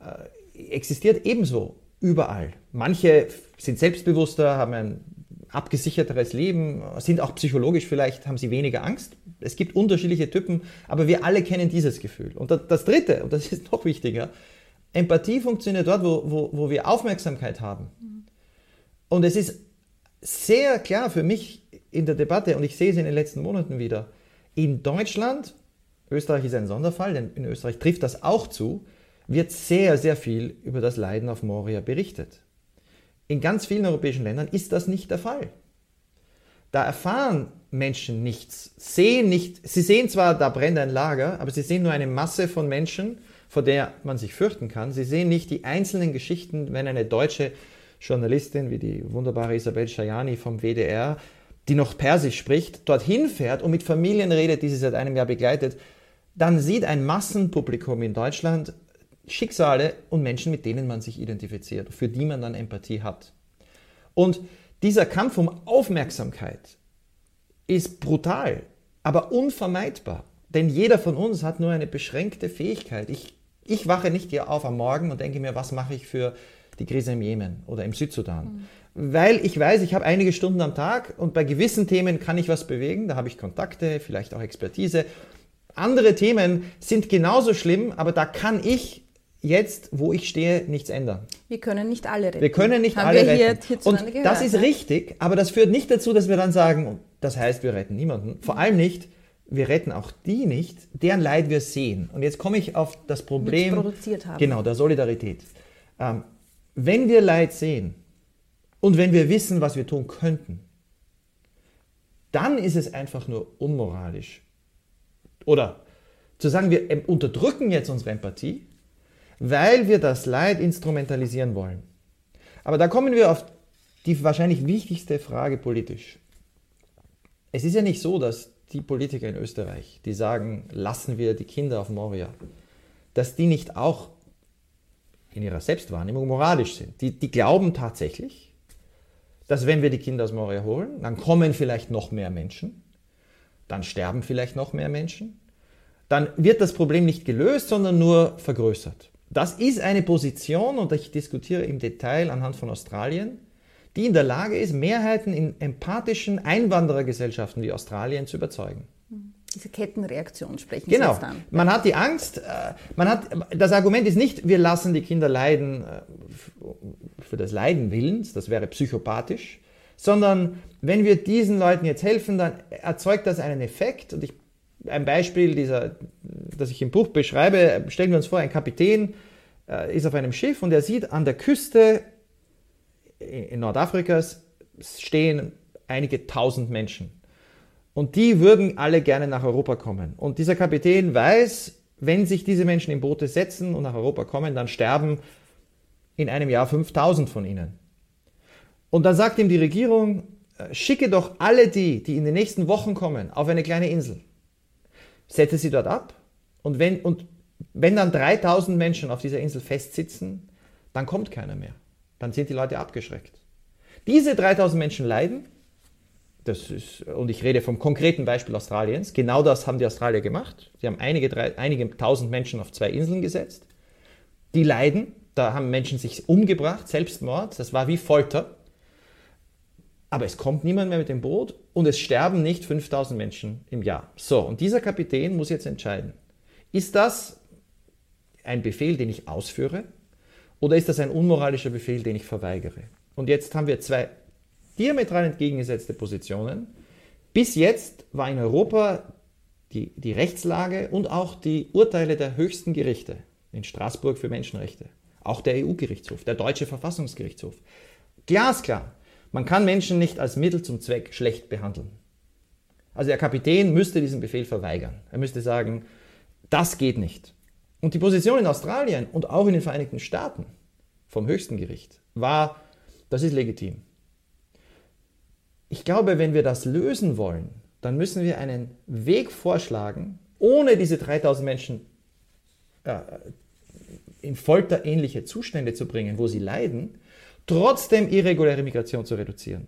äh, existiert ebenso überall. Manche sind selbstbewusster, haben ein abgesicherteres Leben, sind auch psychologisch vielleicht, haben sie weniger Angst. Es gibt unterschiedliche Typen, aber wir alle kennen dieses Gefühl. Und das Dritte, und das ist noch wichtiger, Empathie funktioniert dort, wo, wo, wo wir Aufmerksamkeit haben. Und es ist sehr klar für mich in der Debatte, und ich sehe es in den letzten Monaten wieder, in Deutschland, Österreich ist ein Sonderfall, denn in Österreich trifft das auch zu, wird sehr, sehr viel über das Leiden auf Moria berichtet. In ganz vielen europäischen Ländern ist das nicht der Fall. Da erfahren Menschen nichts, sehen nicht, sie sehen zwar, da brennt ein Lager, aber sie sehen nur eine Masse von Menschen, vor der man sich fürchten kann. Sie sehen nicht die einzelnen Geschichten, wenn eine deutsche Journalistin wie die wunderbare Isabel Schajani vom WDR, die noch Persisch spricht, dorthin fährt und mit Familien redet, die sie seit einem Jahr begleitet, dann sieht ein Massenpublikum in Deutschland Schicksale und Menschen, mit denen man sich identifiziert, für die man dann Empathie hat. Und dieser Kampf um Aufmerksamkeit ist brutal, aber unvermeidbar. Denn jeder von uns hat nur eine beschränkte Fähigkeit. Ich, ich wache nicht hier auf am Morgen und denke mir, was mache ich für die Krise im Jemen oder im Südsudan. Mhm. Weil ich weiß, ich habe einige Stunden am Tag und bei gewissen Themen kann ich was bewegen, da habe ich Kontakte, vielleicht auch Expertise. Andere Themen sind genauso schlimm, aber da kann ich jetzt, wo ich stehe, nichts ändern. Wir können nicht alle retten. Wir können nicht Haben alle wir retten. Hier, und gehört, das ist ja? richtig, aber das führt nicht dazu, dass wir dann sagen, das heißt, wir retten niemanden. Vor allem nicht, wir retten auch die nicht, deren Leid wir sehen. Und jetzt komme ich auf das Problem produziert haben. Genau, der Solidarität. Ähm, wenn wir Leid sehen und wenn wir wissen, was wir tun könnten, dann ist es einfach nur unmoralisch. Oder zu sagen, wir unterdrücken jetzt unsere Empathie weil wir das Leid instrumentalisieren wollen. Aber da kommen wir auf die wahrscheinlich wichtigste Frage politisch. Es ist ja nicht so, dass die Politiker in Österreich, die sagen, lassen wir die Kinder auf Moria, dass die nicht auch in ihrer Selbstwahrnehmung moralisch sind. Die, die glauben tatsächlich, dass wenn wir die Kinder aus Moria holen, dann kommen vielleicht noch mehr Menschen, dann sterben vielleicht noch mehr Menschen, dann wird das Problem nicht gelöst, sondern nur vergrößert. Das ist eine Position, und ich diskutiere im Detail anhand von Australien, die in der Lage ist, Mehrheiten in empathischen Einwanderergesellschaften wie Australien zu überzeugen. Diese Kettenreaktion sprechen genau. Sie jetzt an. Man hat die Angst, äh, man hat, das Argument ist nicht, wir lassen die Kinder leiden äh, für das Leiden Willens, das wäre psychopathisch, sondern wenn wir diesen Leuten jetzt helfen, dann erzeugt das einen Effekt. Und ich ein Beispiel, dieser, das ich im Buch beschreibe, stellen wir uns vor, ein Kapitän äh, ist auf einem Schiff und er sieht an der Küste in Nordafrikas stehen einige tausend Menschen. Und die würden alle gerne nach Europa kommen. Und dieser Kapitän weiß, wenn sich diese Menschen in Boote setzen und nach Europa kommen, dann sterben in einem Jahr 5000 von ihnen. Und dann sagt ihm die Regierung, äh, schicke doch alle die, die in den nächsten Wochen kommen, auf eine kleine Insel setze sie dort ab und wenn, und wenn dann 3000 Menschen auf dieser Insel festsitzen, dann kommt keiner mehr. Dann sind die Leute abgeschreckt. Diese 3000 Menschen leiden, das ist, und ich rede vom konkreten Beispiel Australiens, genau das haben die Australier gemacht. Sie haben einige, drei, einige tausend Menschen auf zwei Inseln gesetzt. Die leiden, da haben Menschen sich umgebracht, Selbstmord, das war wie Folter. Aber es kommt niemand mehr mit dem Boot und es sterben nicht 5000 Menschen im Jahr. So, und dieser Kapitän muss jetzt entscheiden, ist das ein Befehl, den ich ausführe oder ist das ein unmoralischer Befehl, den ich verweigere? Und jetzt haben wir zwei diametral entgegengesetzte Positionen. Bis jetzt war in Europa die, die Rechtslage und auch die Urteile der höchsten Gerichte, in Straßburg für Menschenrechte, auch der EU-Gerichtshof, der deutsche Verfassungsgerichtshof, glasklar, man kann Menschen nicht als Mittel zum Zweck schlecht behandeln. Also der Kapitän müsste diesen Befehl verweigern. Er müsste sagen, Das geht nicht. Und die Position in Australien und auch in den Vereinigten Staaten vom höchsten Gericht war, das ist legitim. Ich glaube, wenn wir das lösen wollen, dann müssen wir einen Weg vorschlagen, ohne diese 3000 Menschen äh, in folterähnliche Zustände zu bringen, wo sie leiden, trotzdem irreguläre Migration zu reduzieren.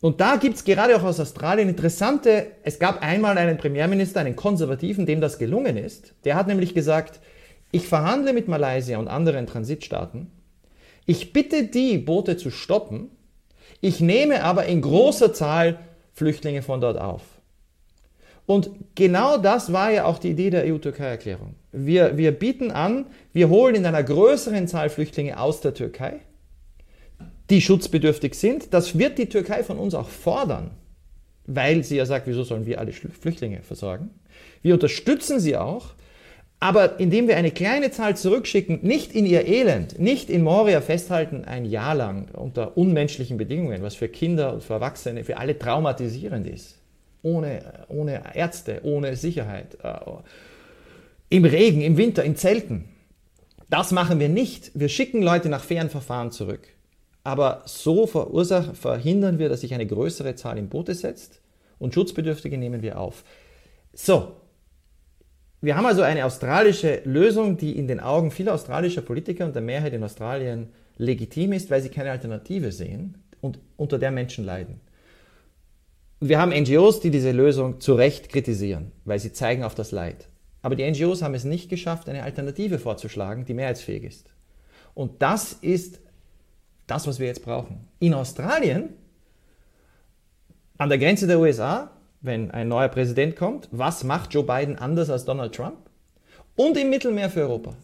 Und da gibt es gerade auch aus Australien interessante, es gab einmal einen Premierminister, einen Konservativen, dem das gelungen ist. Der hat nämlich gesagt, ich verhandle mit Malaysia und anderen Transitstaaten, ich bitte die Boote zu stoppen, ich nehme aber in großer Zahl Flüchtlinge von dort auf. Und genau das war ja auch die Idee der EU-Türkei-Erklärung. Wir, wir bieten an, wir holen in einer größeren Zahl Flüchtlinge aus der Türkei die schutzbedürftig sind. Das wird die Türkei von uns auch fordern, weil sie ja sagt, wieso sollen wir alle Flüchtlinge versorgen? Wir unterstützen sie auch, aber indem wir eine kleine Zahl zurückschicken, nicht in ihr Elend, nicht in Moria festhalten, ein Jahr lang unter unmenschlichen Bedingungen, was für Kinder und für Erwachsene, für alle traumatisierend ist, ohne, ohne Ärzte, ohne Sicherheit, äh, im Regen, im Winter, in Zelten. Das machen wir nicht. Wir schicken Leute nach fairen Verfahren zurück. Aber so verhindern wir, dass sich eine größere Zahl in Boote setzt und Schutzbedürftige nehmen wir auf. So, wir haben also eine australische Lösung, die in den Augen vieler australischer Politiker und der Mehrheit in Australien legitim ist, weil sie keine Alternative sehen und unter der Menschen leiden. Wir haben NGOs, die diese Lösung zu Recht kritisieren, weil sie zeigen auf das Leid. Aber die NGOs haben es nicht geschafft, eine Alternative vorzuschlagen, die mehrheitsfähig ist. Und das ist das, was wir jetzt brauchen. In Australien, an der Grenze der USA, wenn ein neuer Präsident kommt, was macht Joe Biden anders als Donald Trump? Und im Mittelmeer für Europa.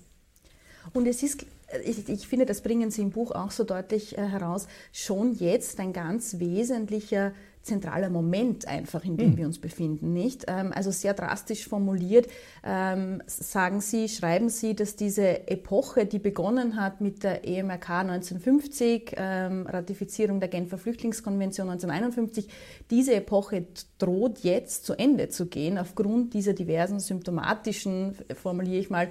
Und es ist ich, ich, finde, das bringen Sie im Buch auch so deutlich äh, heraus, schon jetzt ein ganz wesentlicher zentraler Moment einfach, in dem mhm. wir uns befinden, nicht? Ähm, also sehr drastisch formuliert ähm, sagen Sie, schreiben Sie, dass diese Epoche, die begonnen hat mit der EMRK 1950, ähm, Ratifizierung der Genfer Flüchtlingskonvention 1951, diese Epoche droht jetzt zu Ende zu gehen aufgrund dieser diversen symptomatischen, formuliere ich mal,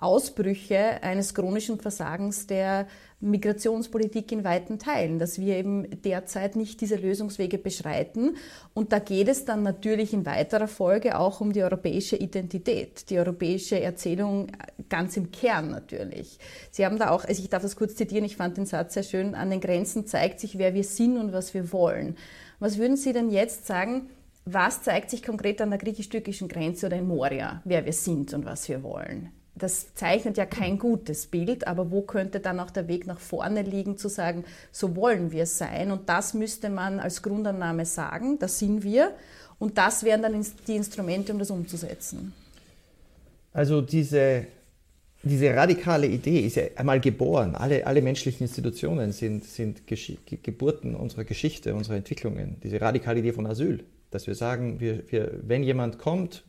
Ausbrüche eines chronischen Versagens der Migrationspolitik in weiten Teilen, dass wir eben derzeit nicht diese Lösungswege beschreiten. Und da geht es dann natürlich in weiterer Folge auch um die europäische Identität, die europäische Erzählung ganz im Kern natürlich. Sie haben da auch, also ich darf das kurz zitieren, ich fand den Satz sehr schön, an den Grenzen zeigt sich, wer wir sind und was wir wollen. Was würden Sie denn jetzt sagen, was zeigt sich konkret an der griechisch-türkischen Grenze oder in Moria, wer wir sind und was wir wollen? Das zeichnet ja kein gutes Bild, aber wo könnte dann auch der Weg nach vorne liegen, zu sagen, so wollen wir sein und das müsste man als Grundannahme sagen, das sind wir und das wären dann die Instrumente, um das umzusetzen. Also diese, diese radikale Idee ist ja einmal geboren. Alle, alle menschlichen Institutionen sind, sind Geburten unserer Geschichte, unserer Entwicklungen. Diese radikale Idee von Asyl, dass wir sagen, wir, wir, wenn jemand kommt,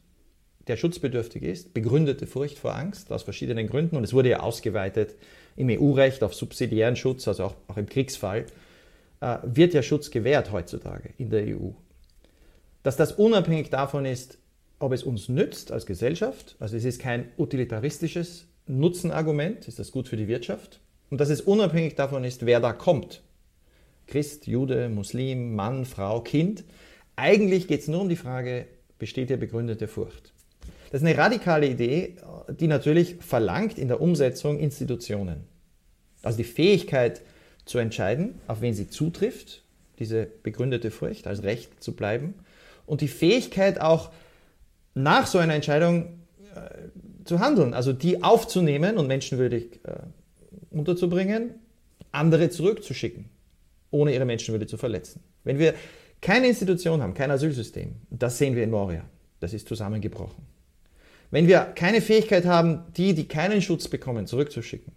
der schutzbedürftig ist, begründete Furcht vor Angst aus verschiedenen Gründen und es wurde ja ausgeweitet im EU-Recht auf subsidiären Schutz, also auch, auch im Kriegsfall, äh, wird ja Schutz gewährt heutzutage in der EU. Dass das unabhängig davon ist, ob es uns nützt als Gesellschaft, also es ist kein utilitaristisches Nutzenargument, ist das gut für die Wirtschaft, und dass es unabhängig davon ist, wer da kommt. Christ, Jude, Muslim, Mann, Frau, Kind. Eigentlich geht es nur um die Frage, besteht hier begründete Furcht? Das ist eine radikale Idee, die natürlich verlangt in der Umsetzung Institutionen. Also die Fähigkeit zu entscheiden, auf wen sie zutrifft, diese begründete Furcht, als Recht zu bleiben. Und die Fähigkeit auch nach so einer Entscheidung äh, zu handeln, also die aufzunehmen und menschenwürdig äh, unterzubringen, andere zurückzuschicken, ohne ihre Menschenwürde zu verletzen. Wenn wir keine Institution haben, kein Asylsystem, das sehen wir in Moria, das ist zusammengebrochen. Wenn wir keine Fähigkeit haben, die, die keinen Schutz bekommen, zurückzuschicken.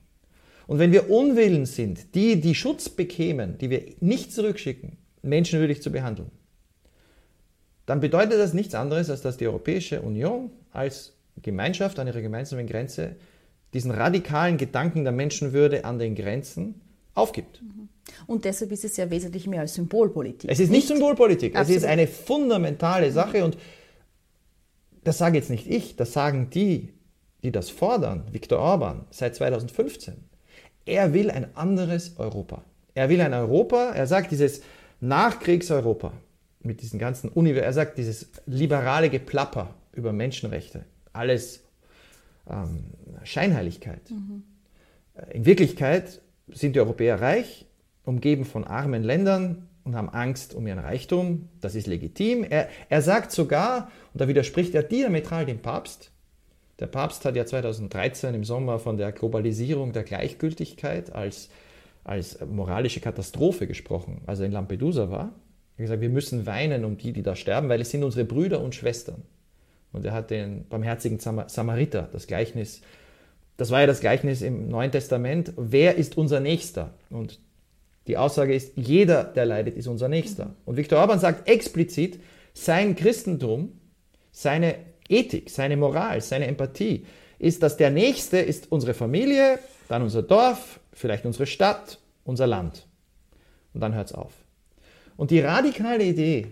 Und wenn wir unwillens sind, die, die Schutz bekämen, die wir nicht zurückschicken, menschenwürdig zu behandeln, dann bedeutet das nichts anderes, als dass die Europäische Union als Gemeinschaft an ihrer gemeinsamen Grenze diesen radikalen Gedanken der Menschenwürde an den Grenzen aufgibt. Und deshalb ist es ja wesentlich mehr als Symbolpolitik. Es ist nicht, nicht Symbolpolitik, Absolut. es ist eine fundamentale Sache und das sage jetzt nicht ich, das sagen die die das fordern, Viktor Orban, seit 2015, er will ein anderes Europa. Er will ein Europa, er sagt dieses Nachkriegseuropa mit diesen ganzen Univers, er sagt dieses liberale Geplapper über Menschenrechte, alles ähm, Scheinheiligkeit. Mhm. In Wirklichkeit sind die Europäer reich, umgeben von armen Ländern und haben Angst um ihren Reichtum. Das ist legitim. Er, er sagt sogar, und da widerspricht er diametral dem Papst, der Papst hat ja 2013 im Sommer von der Globalisierung der Gleichgültigkeit als, als moralische Katastrophe gesprochen, als er in Lampedusa war. Er hat gesagt, wir müssen weinen um die, die da sterben, weil es sind unsere Brüder und Schwestern. Und er hat den barmherzigen Samariter, das Gleichnis, das war ja das Gleichnis im Neuen Testament, wer ist unser Nächster? Und die Aussage ist, jeder, der leidet, ist unser Nächster. Und Viktor Orban sagt explizit, sein Christentum, seine Ethik, seine Moral, seine Empathie ist, dass der Nächste ist unsere Familie, dann unser Dorf, vielleicht unsere Stadt, unser Land. Und dann hört es auf. Und die radikale Idee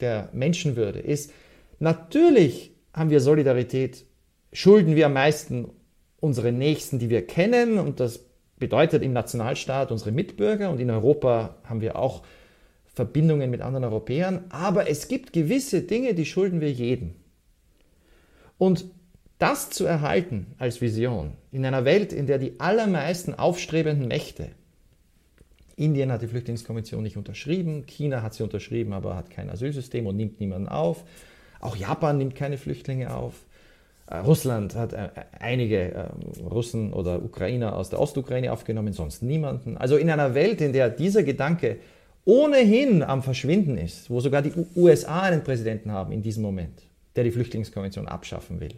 der Menschenwürde ist, natürlich haben wir Solidarität, schulden wir am meisten unsere Nächsten, die wir kennen, und das bedeutet im Nationalstaat unsere Mitbürger, und in Europa haben wir auch Verbindungen mit anderen Europäern, aber es gibt gewisse Dinge, die schulden wir jedem. Und das zu erhalten als Vision in einer Welt, in der die allermeisten aufstrebenden Mächte, Indien hat die Flüchtlingskonvention nicht unterschrieben, China hat sie unterschrieben, aber hat kein Asylsystem und nimmt niemanden auf, auch Japan nimmt keine Flüchtlinge auf, Russland hat äh, einige äh, Russen oder Ukrainer aus der Ostukraine aufgenommen, sonst niemanden. Also in einer Welt, in der dieser Gedanke ohnehin am Verschwinden ist, wo sogar die USA einen Präsidenten haben in diesem Moment, der die Flüchtlingskonvention abschaffen will,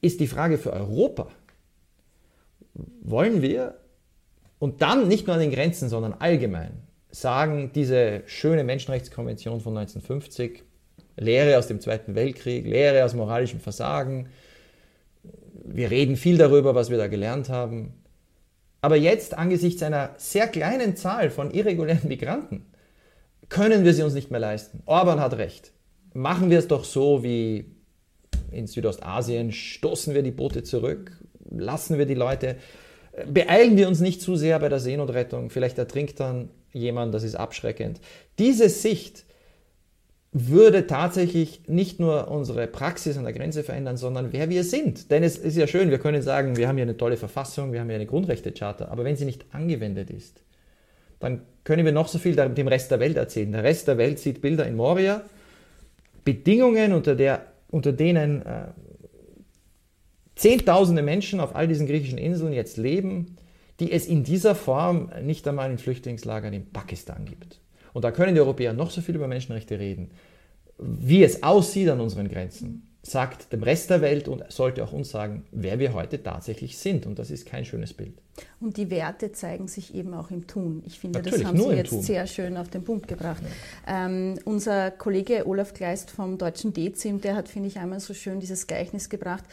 ist die Frage für Europa, wollen wir und dann nicht nur an den Grenzen, sondern allgemein sagen, diese schöne Menschenrechtskonvention von 1950, Lehre aus dem Zweiten Weltkrieg, Lehre aus moralischem Versagen, wir reden viel darüber, was wir da gelernt haben, aber jetzt angesichts einer sehr kleinen Zahl von irregulären Migranten können wir sie uns nicht mehr leisten. Orban hat recht. Machen wir es doch so wie in Südostasien, stoßen wir die Boote zurück, lassen wir die Leute, beeilen wir uns nicht zu sehr bei der Seenotrettung, vielleicht ertrinkt dann jemand, das ist abschreckend. Diese Sicht würde tatsächlich nicht nur unsere Praxis an der Grenze verändern, sondern wer wir sind. Denn es ist ja schön, wir können sagen, wir haben hier eine tolle Verfassung, wir haben hier eine Grundrechtecharta, aber wenn sie nicht angewendet ist, dann können wir noch so viel dem Rest der Welt erzählen. Der Rest der Welt sieht Bilder in Moria, Bedingungen, unter, der, unter denen äh, Zehntausende Menschen auf all diesen griechischen Inseln jetzt leben, die es in dieser Form nicht einmal in Flüchtlingslagern in Pakistan gibt. Und da können die Europäer noch so viel über Menschenrechte reden. Wie es aussieht an unseren Grenzen, sagt dem Rest der Welt und sollte auch uns sagen, wer wir heute tatsächlich sind. Und das ist kein schönes Bild. Und die Werte zeigen sich eben auch im Tun. Ich finde, Natürlich, das haben Sie jetzt Tun. sehr schön auf den Punkt gebracht. Ja. Ähm, unser Kollege Olaf Kleist vom Deutschen DEZIM, der hat, finde ich, einmal so schön dieses Gleichnis gebracht.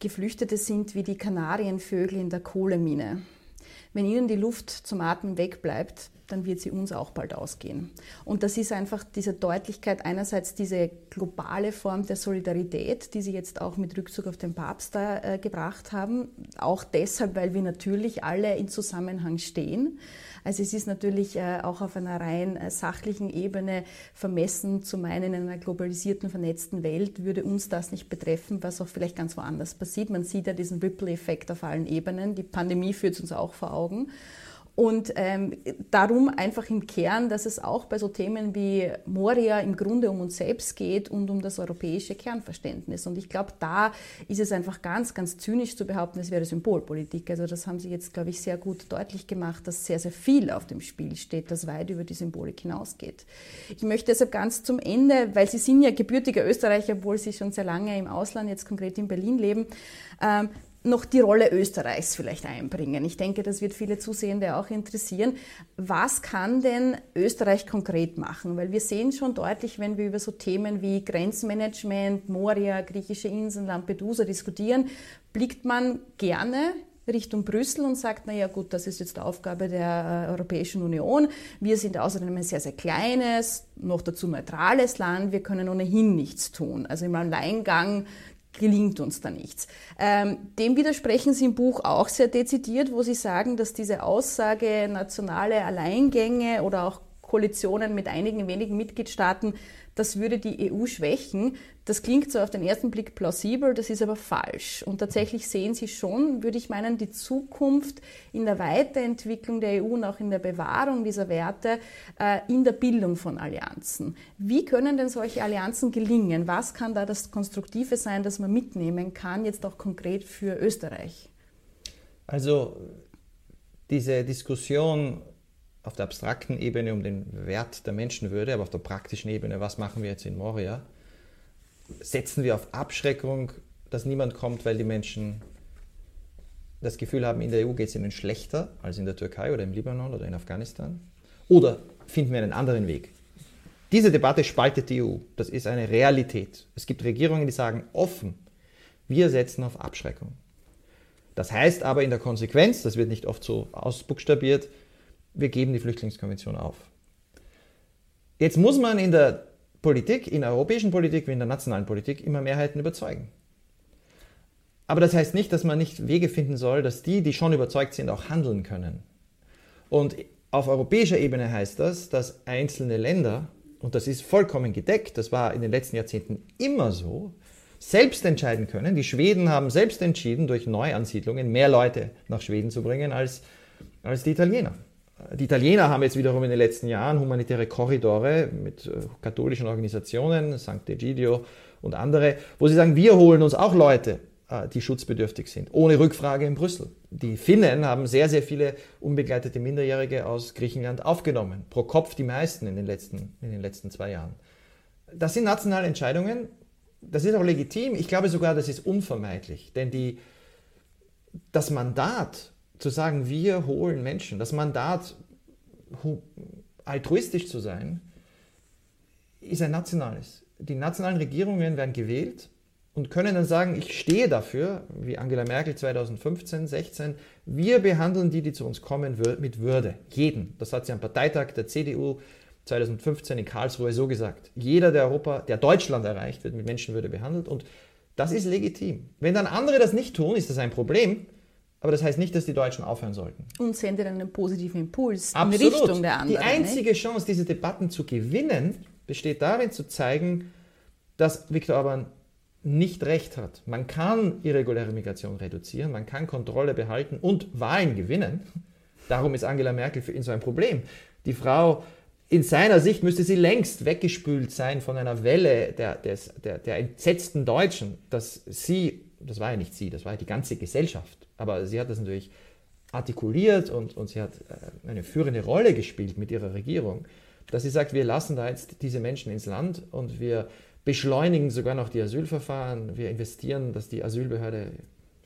Geflüchtete sind wie die Kanarienvögel in der Kohlemine. Wenn ihnen die Luft zum Atmen wegbleibt, dann wird sie uns auch bald ausgehen. Und das ist einfach diese Deutlichkeit, einerseits diese globale Form der Solidarität, die Sie jetzt auch mit Rückzug auf den Papst da äh, gebracht haben, auch deshalb, weil wir natürlich alle in Zusammenhang stehen. Also es ist natürlich äh, auch auf einer rein äh, sachlichen Ebene vermessen zu meinen, in einer globalisierten, vernetzten Welt würde uns das nicht betreffen, was auch vielleicht ganz woanders passiert. Man sieht ja diesen Ripple-Effekt auf allen Ebenen. Die Pandemie führt uns auch vor Augen. Und ähm, darum einfach im Kern, dass es auch bei so Themen wie Moria im Grunde um uns selbst geht und um das europäische Kernverständnis. Und ich glaube, da ist es einfach ganz, ganz zynisch zu behaupten, es wäre Symbolpolitik. Also das haben Sie jetzt, glaube ich, sehr gut deutlich gemacht, dass sehr, sehr viel auf dem Spiel steht, das weit über die Symbolik hinausgeht. Ich möchte deshalb ganz zum Ende, weil Sie sind ja gebürtiger Österreicher, obwohl Sie schon sehr lange im Ausland, jetzt konkret in Berlin leben, ähm, noch die Rolle Österreichs vielleicht einbringen. Ich denke, das wird viele Zusehende auch interessieren. Was kann denn Österreich konkret machen? Weil wir sehen schon deutlich, wenn wir über so Themen wie Grenzmanagement, Moria, griechische Inseln, Lampedusa diskutieren, blickt man gerne Richtung Brüssel und sagt, naja gut, das ist jetzt Aufgabe der äh, Europäischen Union. Wir sind außerdem ein sehr, sehr kleines, noch dazu neutrales Land. Wir können ohnehin nichts tun. Also im Alleingang gelingt uns da nichts. Ähm, dem widersprechen Sie im Buch auch sehr dezidiert, wo Sie sagen, dass diese Aussage nationale Alleingänge oder auch Koalitionen mit einigen wenigen Mitgliedstaaten, das würde die EU schwächen. Das klingt so auf den ersten Blick plausibel, das ist aber falsch. Und tatsächlich sehen Sie schon, würde ich meinen, die Zukunft in der Weiterentwicklung der EU und auch in der Bewahrung dieser Werte äh, in der Bildung von Allianzen. Wie können denn solche Allianzen gelingen? Was kann da das Konstruktive sein, das man mitnehmen kann, jetzt auch konkret für Österreich? Also diese Diskussion auf der abstrakten Ebene um den Wert der Menschenwürde, aber auf der praktischen Ebene, was machen wir jetzt in Moria, setzen wir auf Abschreckung, dass niemand kommt, weil die Menschen das Gefühl haben, in der EU geht es ihnen schlechter als in der Türkei oder im Libanon oder in Afghanistan? Oder finden wir einen anderen Weg? Diese Debatte spaltet die EU. Das ist eine Realität. Es gibt Regierungen, die sagen offen, wir setzen auf Abschreckung. Das heißt aber in der Konsequenz, das wird nicht oft so ausbuchstabiert, wir geben die Flüchtlingskonvention auf. Jetzt muss man in der Politik, in der europäischen Politik wie in der nationalen Politik immer Mehrheiten überzeugen. Aber das heißt nicht, dass man nicht Wege finden soll, dass die, die schon überzeugt sind, auch handeln können. Und auf europäischer Ebene heißt das, dass einzelne Länder, und das ist vollkommen gedeckt, das war in den letzten Jahrzehnten immer so, selbst entscheiden können. Die Schweden haben selbst entschieden, durch Neuansiedlungen mehr Leute nach Schweden zu bringen als, als die Italiener. Die Italiener haben jetzt wiederum in den letzten Jahren humanitäre Korridore mit äh, katholischen Organisationen, St. Egidio und andere, wo sie sagen, wir holen uns auch Leute, äh, die schutzbedürftig sind, ohne Rückfrage in Brüssel. Die Finnen haben sehr, sehr viele unbegleitete Minderjährige aus Griechenland aufgenommen, pro Kopf die meisten in den letzten, in den letzten zwei Jahren. Das sind nationale Entscheidungen, das ist auch legitim. Ich glaube sogar, das ist unvermeidlich, denn die, das Mandat zu sagen, wir holen Menschen, das Mandat, altruistisch zu sein, ist ein nationales. Die nationalen Regierungen werden gewählt und können dann sagen, ich stehe dafür, wie Angela Merkel 2015, 16, wir behandeln die, die zu uns kommen, mit Würde. Jeden. Das hat sie am Parteitag der CDU 2015 in Karlsruhe so gesagt. Jeder, der Europa, der Deutschland erreicht, wird mit Menschenwürde behandelt und das ist legitim. Wenn dann andere das nicht tun, ist das ein Problem. Aber das heißt nicht, dass die Deutschen aufhören sollten. Und sendet einen positiven Impuls Absolut. in Richtung der anderen. Die einzige nicht? Chance, diese Debatten zu gewinnen, besteht darin, zu zeigen, dass Viktor Orban nicht recht hat. Man kann irreguläre Migration reduzieren, man kann Kontrolle behalten und Wahlen gewinnen. Darum ist Angela Merkel für ihn so ein Problem. Die Frau, in seiner Sicht müsste sie längst weggespült sein von einer Welle der, des, der, der entsetzten Deutschen, dass sie, das war ja nicht sie, das war ja die ganze Gesellschaft, aber sie hat das natürlich artikuliert und, und sie hat äh, eine führende Rolle gespielt mit ihrer Regierung, dass sie sagt, wir lassen da jetzt diese Menschen ins Land und wir beschleunigen sogar noch die Asylverfahren, wir investieren, dass die Asylbehörde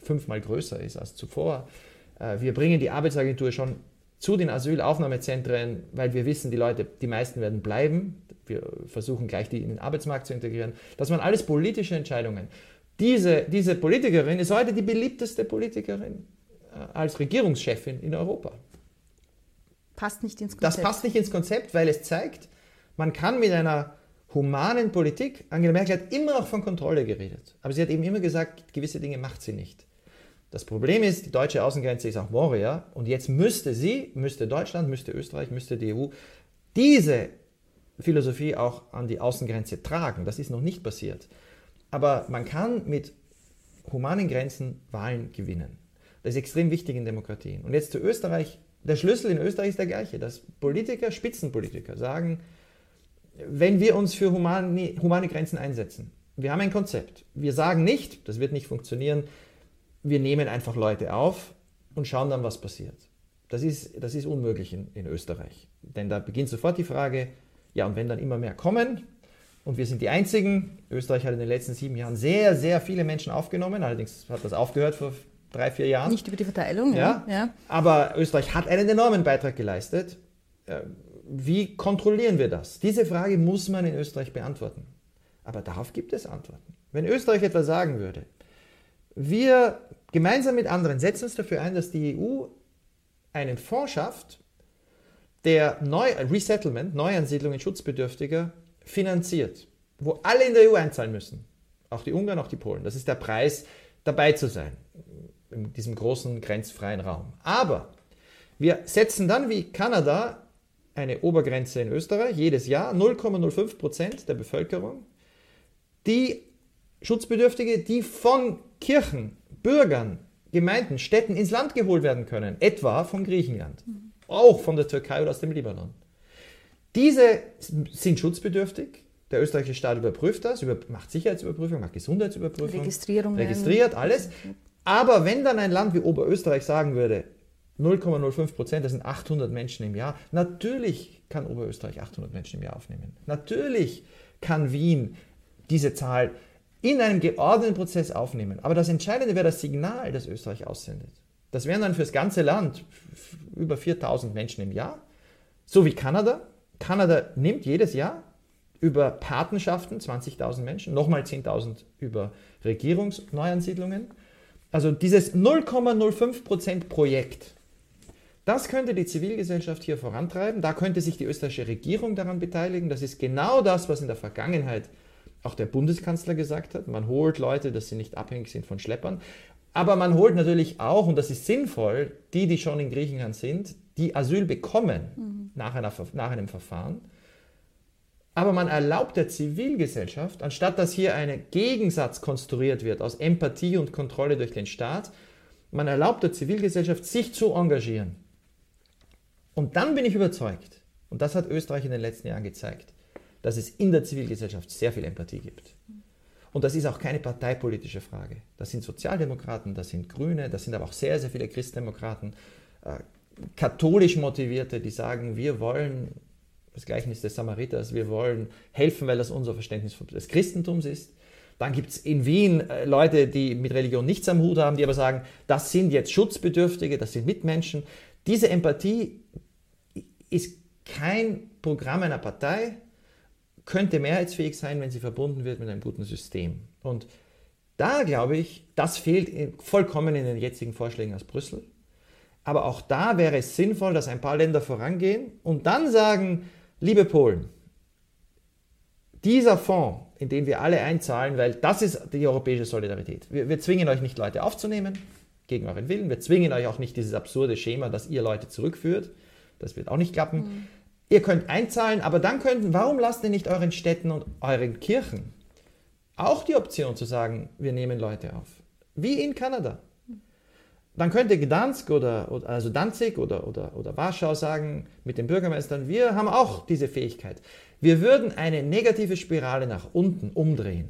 fünfmal größer ist als zuvor. Äh, wir bringen die Arbeitsagentur schon zu den Asylaufnahmezentren, weil wir wissen, die Leute, die meisten werden bleiben. Wir versuchen gleich die in den Arbeitsmarkt zu integrieren. Das waren alles politische Entscheidungen. Diese, diese Politikerin ist heute die beliebteste Politikerin äh, als Regierungschefin in Europa. Passt nicht ins Konzept. Das passt nicht ins Konzept, weil es zeigt, man kann mit einer humanen Politik, Angela Merkel hat immer auch von Kontrolle geredet, aber sie hat eben immer gesagt, gewisse Dinge macht sie nicht. Das Problem ist, die deutsche Außengrenze ist auch Moria und jetzt müsste sie, müsste Deutschland, müsste Österreich, müsste die EU diese Philosophie auch an die Außengrenze tragen. Das ist noch nicht passiert. Aber man kann mit humanen Grenzen Wahlen gewinnen. Das ist extrem wichtig in Demokratien. Und jetzt zu Österreich. Der Schlüssel in Österreich ist der gleiche, dass Politiker, Spitzenpolitiker sagen, wenn wir uns für humane, humane Grenzen einsetzen, wir haben ein Konzept. Wir sagen nicht, das wird nicht funktionieren, wir nehmen einfach Leute auf und schauen dann, was passiert. Das ist, das ist unmöglich in, in Österreich. Denn da beginnt sofort die Frage, ja, und wenn dann immer mehr kommen, und wir sind die Einzigen. Österreich hat in den letzten sieben Jahren sehr, sehr viele Menschen aufgenommen. Allerdings hat das aufgehört vor drei, vier Jahren. Nicht über die Verteilung, ja. ja. Aber Österreich hat einen enormen Beitrag geleistet. Äh, wie kontrollieren wir das? Diese Frage muss man in Österreich beantworten. Aber darauf gibt es Antworten. Wenn Österreich etwa sagen würde, wir gemeinsam mit anderen setzen uns dafür ein, dass die EU einen Fonds schafft, der Neu Resettlement, Neuansiedlungen Schutzbedürftiger finanziert, wo alle in der EU einzahlen müssen. Auch die Ungarn, auch die Polen. Das ist der Preis, dabei zu sein in diesem großen grenzfreien Raum. Aber wir setzen dann wie Kanada eine Obergrenze in Österreich jedes Jahr 0,05 Prozent der Bevölkerung, die Schutzbedürftige, die von Kirchen, Bürgern, Gemeinden, Städten ins Land geholt werden können, etwa von Griechenland, auch von der Türkei oder aus dem Libanon. Diese sind schutzbedürftig. Der österreichische Staat überprüft das, macht Sicherheitsüberprüfung, macht Gesundheitsüberprüfung, registriert alles. Aber wenn dann ein Land wie Oberösterreich sagen würde, 0,05 Prozent, das sind 800 Menschen im Jahr, natürlich kann Oberösterreich 800 Menschen im Jahr aufnehmen. Natürlich kann Wien diese Zahl in einem geordneten Prozess aufnehmen. Aber das Entscheidende wäre das Signal, das Österreich aussendet. Das wären dann für das ganze Land über 4000 Menschen im Jahr, so wie Kanada. Kanada nimmt jedes Jahr über Patenschaften 20.000 Menschen, nochmal 10.000 über Regierungsneuansiedlungen. Also dieses 0,05% Projekt, das könnte die Zivilgesellschaft hier vorantreiben. Da könnte sich die österreichische Regierung daran beteiligen. Das ist genau das, was in der Vergangenheit auch der Bundeskanzler gesagt hat. Man holt Leute, dass sie nicht abhängig sind von Schleppern. Aber man holt natürlich auch, und das ist sinnvoll, die, die schon in Griechenland sind, die Asyl bekommen mhm. nach, einer, nach einem Verfahren. Aber man erlaubt der Zivilgesellschaft, anstatt dass hier ein Gegensatz konstruiert wird aus Empathie und Kontrolle durch den Staat, man erlaubt der Zivilgesellschaft, sich zu engagieren. Und dann bin ich überzeugt, und das hat Österreich in den letzten Jahren gezeigt, dass es in der Zivilgesellschaft sehr viel Empathie gibt. Und das ist auch keine parteipolitische Frage. Das sind Sozialdemokraten, das sind Grüne, das sind aber auch sehr, sehr viele Christdemokraten, äh, katholisch motivierte, die sagen, wir wollen das Gleichnis des Samariters, wir wollen helfen, weil das unser Verständnis des Christentums ist. Dann gibt es in Wien äh, Leute, die mit Religion nichts am Hut haben, die aber sagen, das sind jetzt Schutzbedürftige, das sind Mitmenschen. Diese Empathie ist kein Programm einer Partei, könnte mehrheitsfähig sein, wenn sie verbunden wird mit einem guten System. Und da glaube ich, das fehlt vollkommen in den jetzigen Vorschlägen aus Brüssel. Aber auch da wäre es sinnvoll, dass ein paar Länder vorangehen und dann sagen, liebe Polen, dieser Fonds, in den wir alle einzahlen, weil das ist die europäische Solidarität. Wir, wir zwingen euch nicht, Leute aufzunehmen, gegen euren Willen. Wir zwingen euch auch nicht dieses absurde Schema, dass ihr Leute zurückführt. Das wird auch nicht klappen. Mhm. Ihr könnt einzahlen, aber dann könnten, warum lasst ihr nicht euren Städten und euren Kirchen auch die Option zu sagen, wir nehmen Leute auf? Wie in Kanada. Dann könnte Gdansk oder, oder also Danzig oder, oder, oder Warschau sagen mit den Bürgermeistern, wir haben auch diese Fähigkeit. Wir würden eine negative Spirale nach unten umdrehen.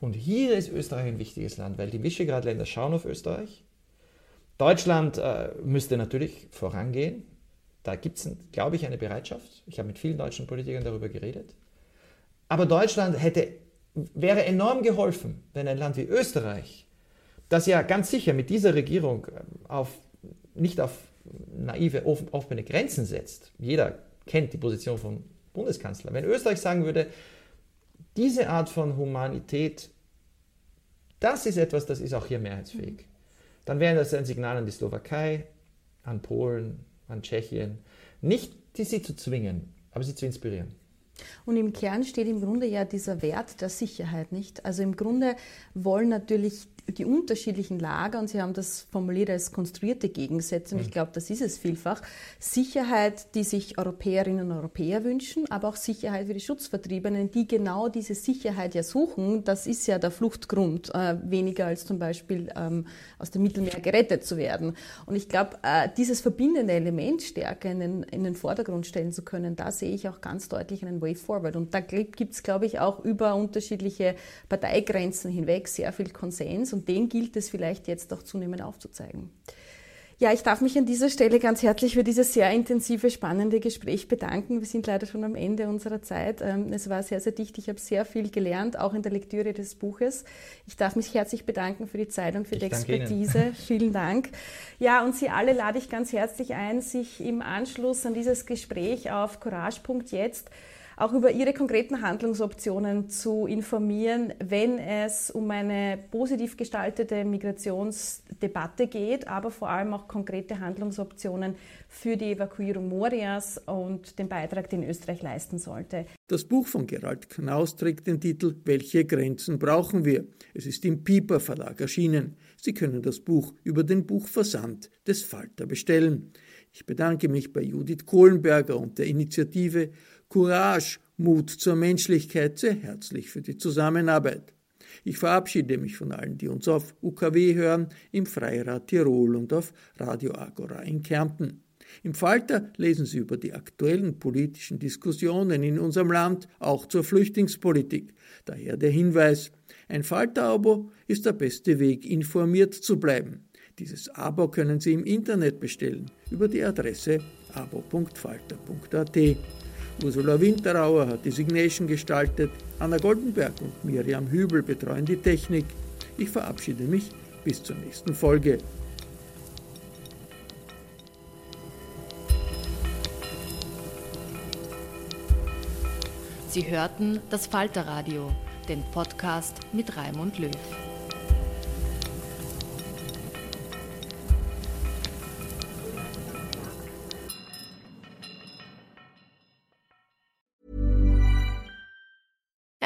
Und hier ist Österreich ein wichtiges Land, weil die Visegrad-Länder schauen auf Österreich. Deutschland äh, müsste natürlich vorangehen. Da gibt es, glaube ich, eine Bereitschaft. Ich habe mit vielen deutschen Politikern darüber geredet. Aber Deutschland hätte, wäre enorm geholfen, wenn ein Land wie Österreich, das ja ganz sicher mit dieser Regierung äh, auf, nicht auf naive, offene Grenzen setzt. Jeder kennt die Position vom Bundeskanzler. Wenn Österreich sagen würde, diese Art von Humanität, das ist etwas, das ist auch hier mehrheitsfähig, dann wäre das ein Signal an die Slowakei, an Polen, an Tschechien. Nicht, die sie zu zwingen, aber sie zu inspirieren. Und im Kern steht im Grunde ja dieser Wert der Sicherheit, nicht? Also im Grunde wollen natürlich die unterschiedlichen Lager, und Sie haben das formuliert als konstruierte Gegensätze, und ich mhm. glaube, das ist es vielfach, Sicherheit, die sich Europäerinnen und Europäer wünschen, aber auch Sicherheit für die Schutzvertriebenen, die genau diese Sicherheit ja suchen. Das ist ja der Fluchtgrund, äh, weniger als zum Beispiel ähm, aus dem Mittelmeer gerettet zu werden. Und ich glaube, äh, dieses verbindende Element stärker in den, in den Vordergrund stellen zu können, da sehe ich auch ganz deutlich einen Way Forward. Und da gibt es, glaube ich, auch über unterschiedliche Parteigrenzen hinweg sehr viel Konsens und den gilt es vielleicht jetzt auch zunehmend aufzuzeigen. Ja, ich darf mich an dieser Stelle ganz herzlich für dieses sehr intensive, spannende Gespräch bedanken. Wir sind leider schon am Ende unserer Zeit. Ähm, es war sehr, sehr dicht. Ich habe sehr viel gelernt, auch in der Lektüre des Buches. Ich darf mich herzlich bedanken für die Zeit und für ich die Expertise. Vielen Dank. Ja, und Sie alle lade ich ganz herzlich ein, sich im Anschluss an dieses Gespräch auf courage.jetzt auch über ihre konkreten Handlungsoptionen zu informieren, wenn es um eine positiv gestaltete Migrationsdebatte geht, aber vor allem auch konkrete Handlungsoptionen für die Evakuierung Morias und den Beitrag, den Österreich leisten sollte. Das Buch von Gerald Knaus trägt den Titel Welche Grenzen brauchen wir? Es ist im Piper Verlag erschienen. Sie können das Buch über den Buchversand des Falter bestellen. Ich bedanke mich bei Judith Kohlenberger und der Initiative Courage, Mut zur Menschlichkeit sehr herzlich für die Zusammenarbeit. Ich verabschiede mich von allen, die uns auf UKW hören, im Freirad Tirol und auf Radio Agora in Kärnten. Im Falter lesen Sie über die aktuellen politischen Diskussionen in unserem Land, auch zur Flüchtlingspolitik. Daher der Hinweis, ein Falter-Abo ist der beste Weg, informiert zu bleiben. Dieses Abo können Sie im Internet bestellen über die Adresse abo.falter.at. Ursula Winterauer hat die Signation gestaltet, Anna Goldenberg und Miriam Hübel betreuen die Technik. Ich verabschiede mich bis zur nächsten Folge. Sie hörten das Falterradio, den Podcast mit Raimund Löw.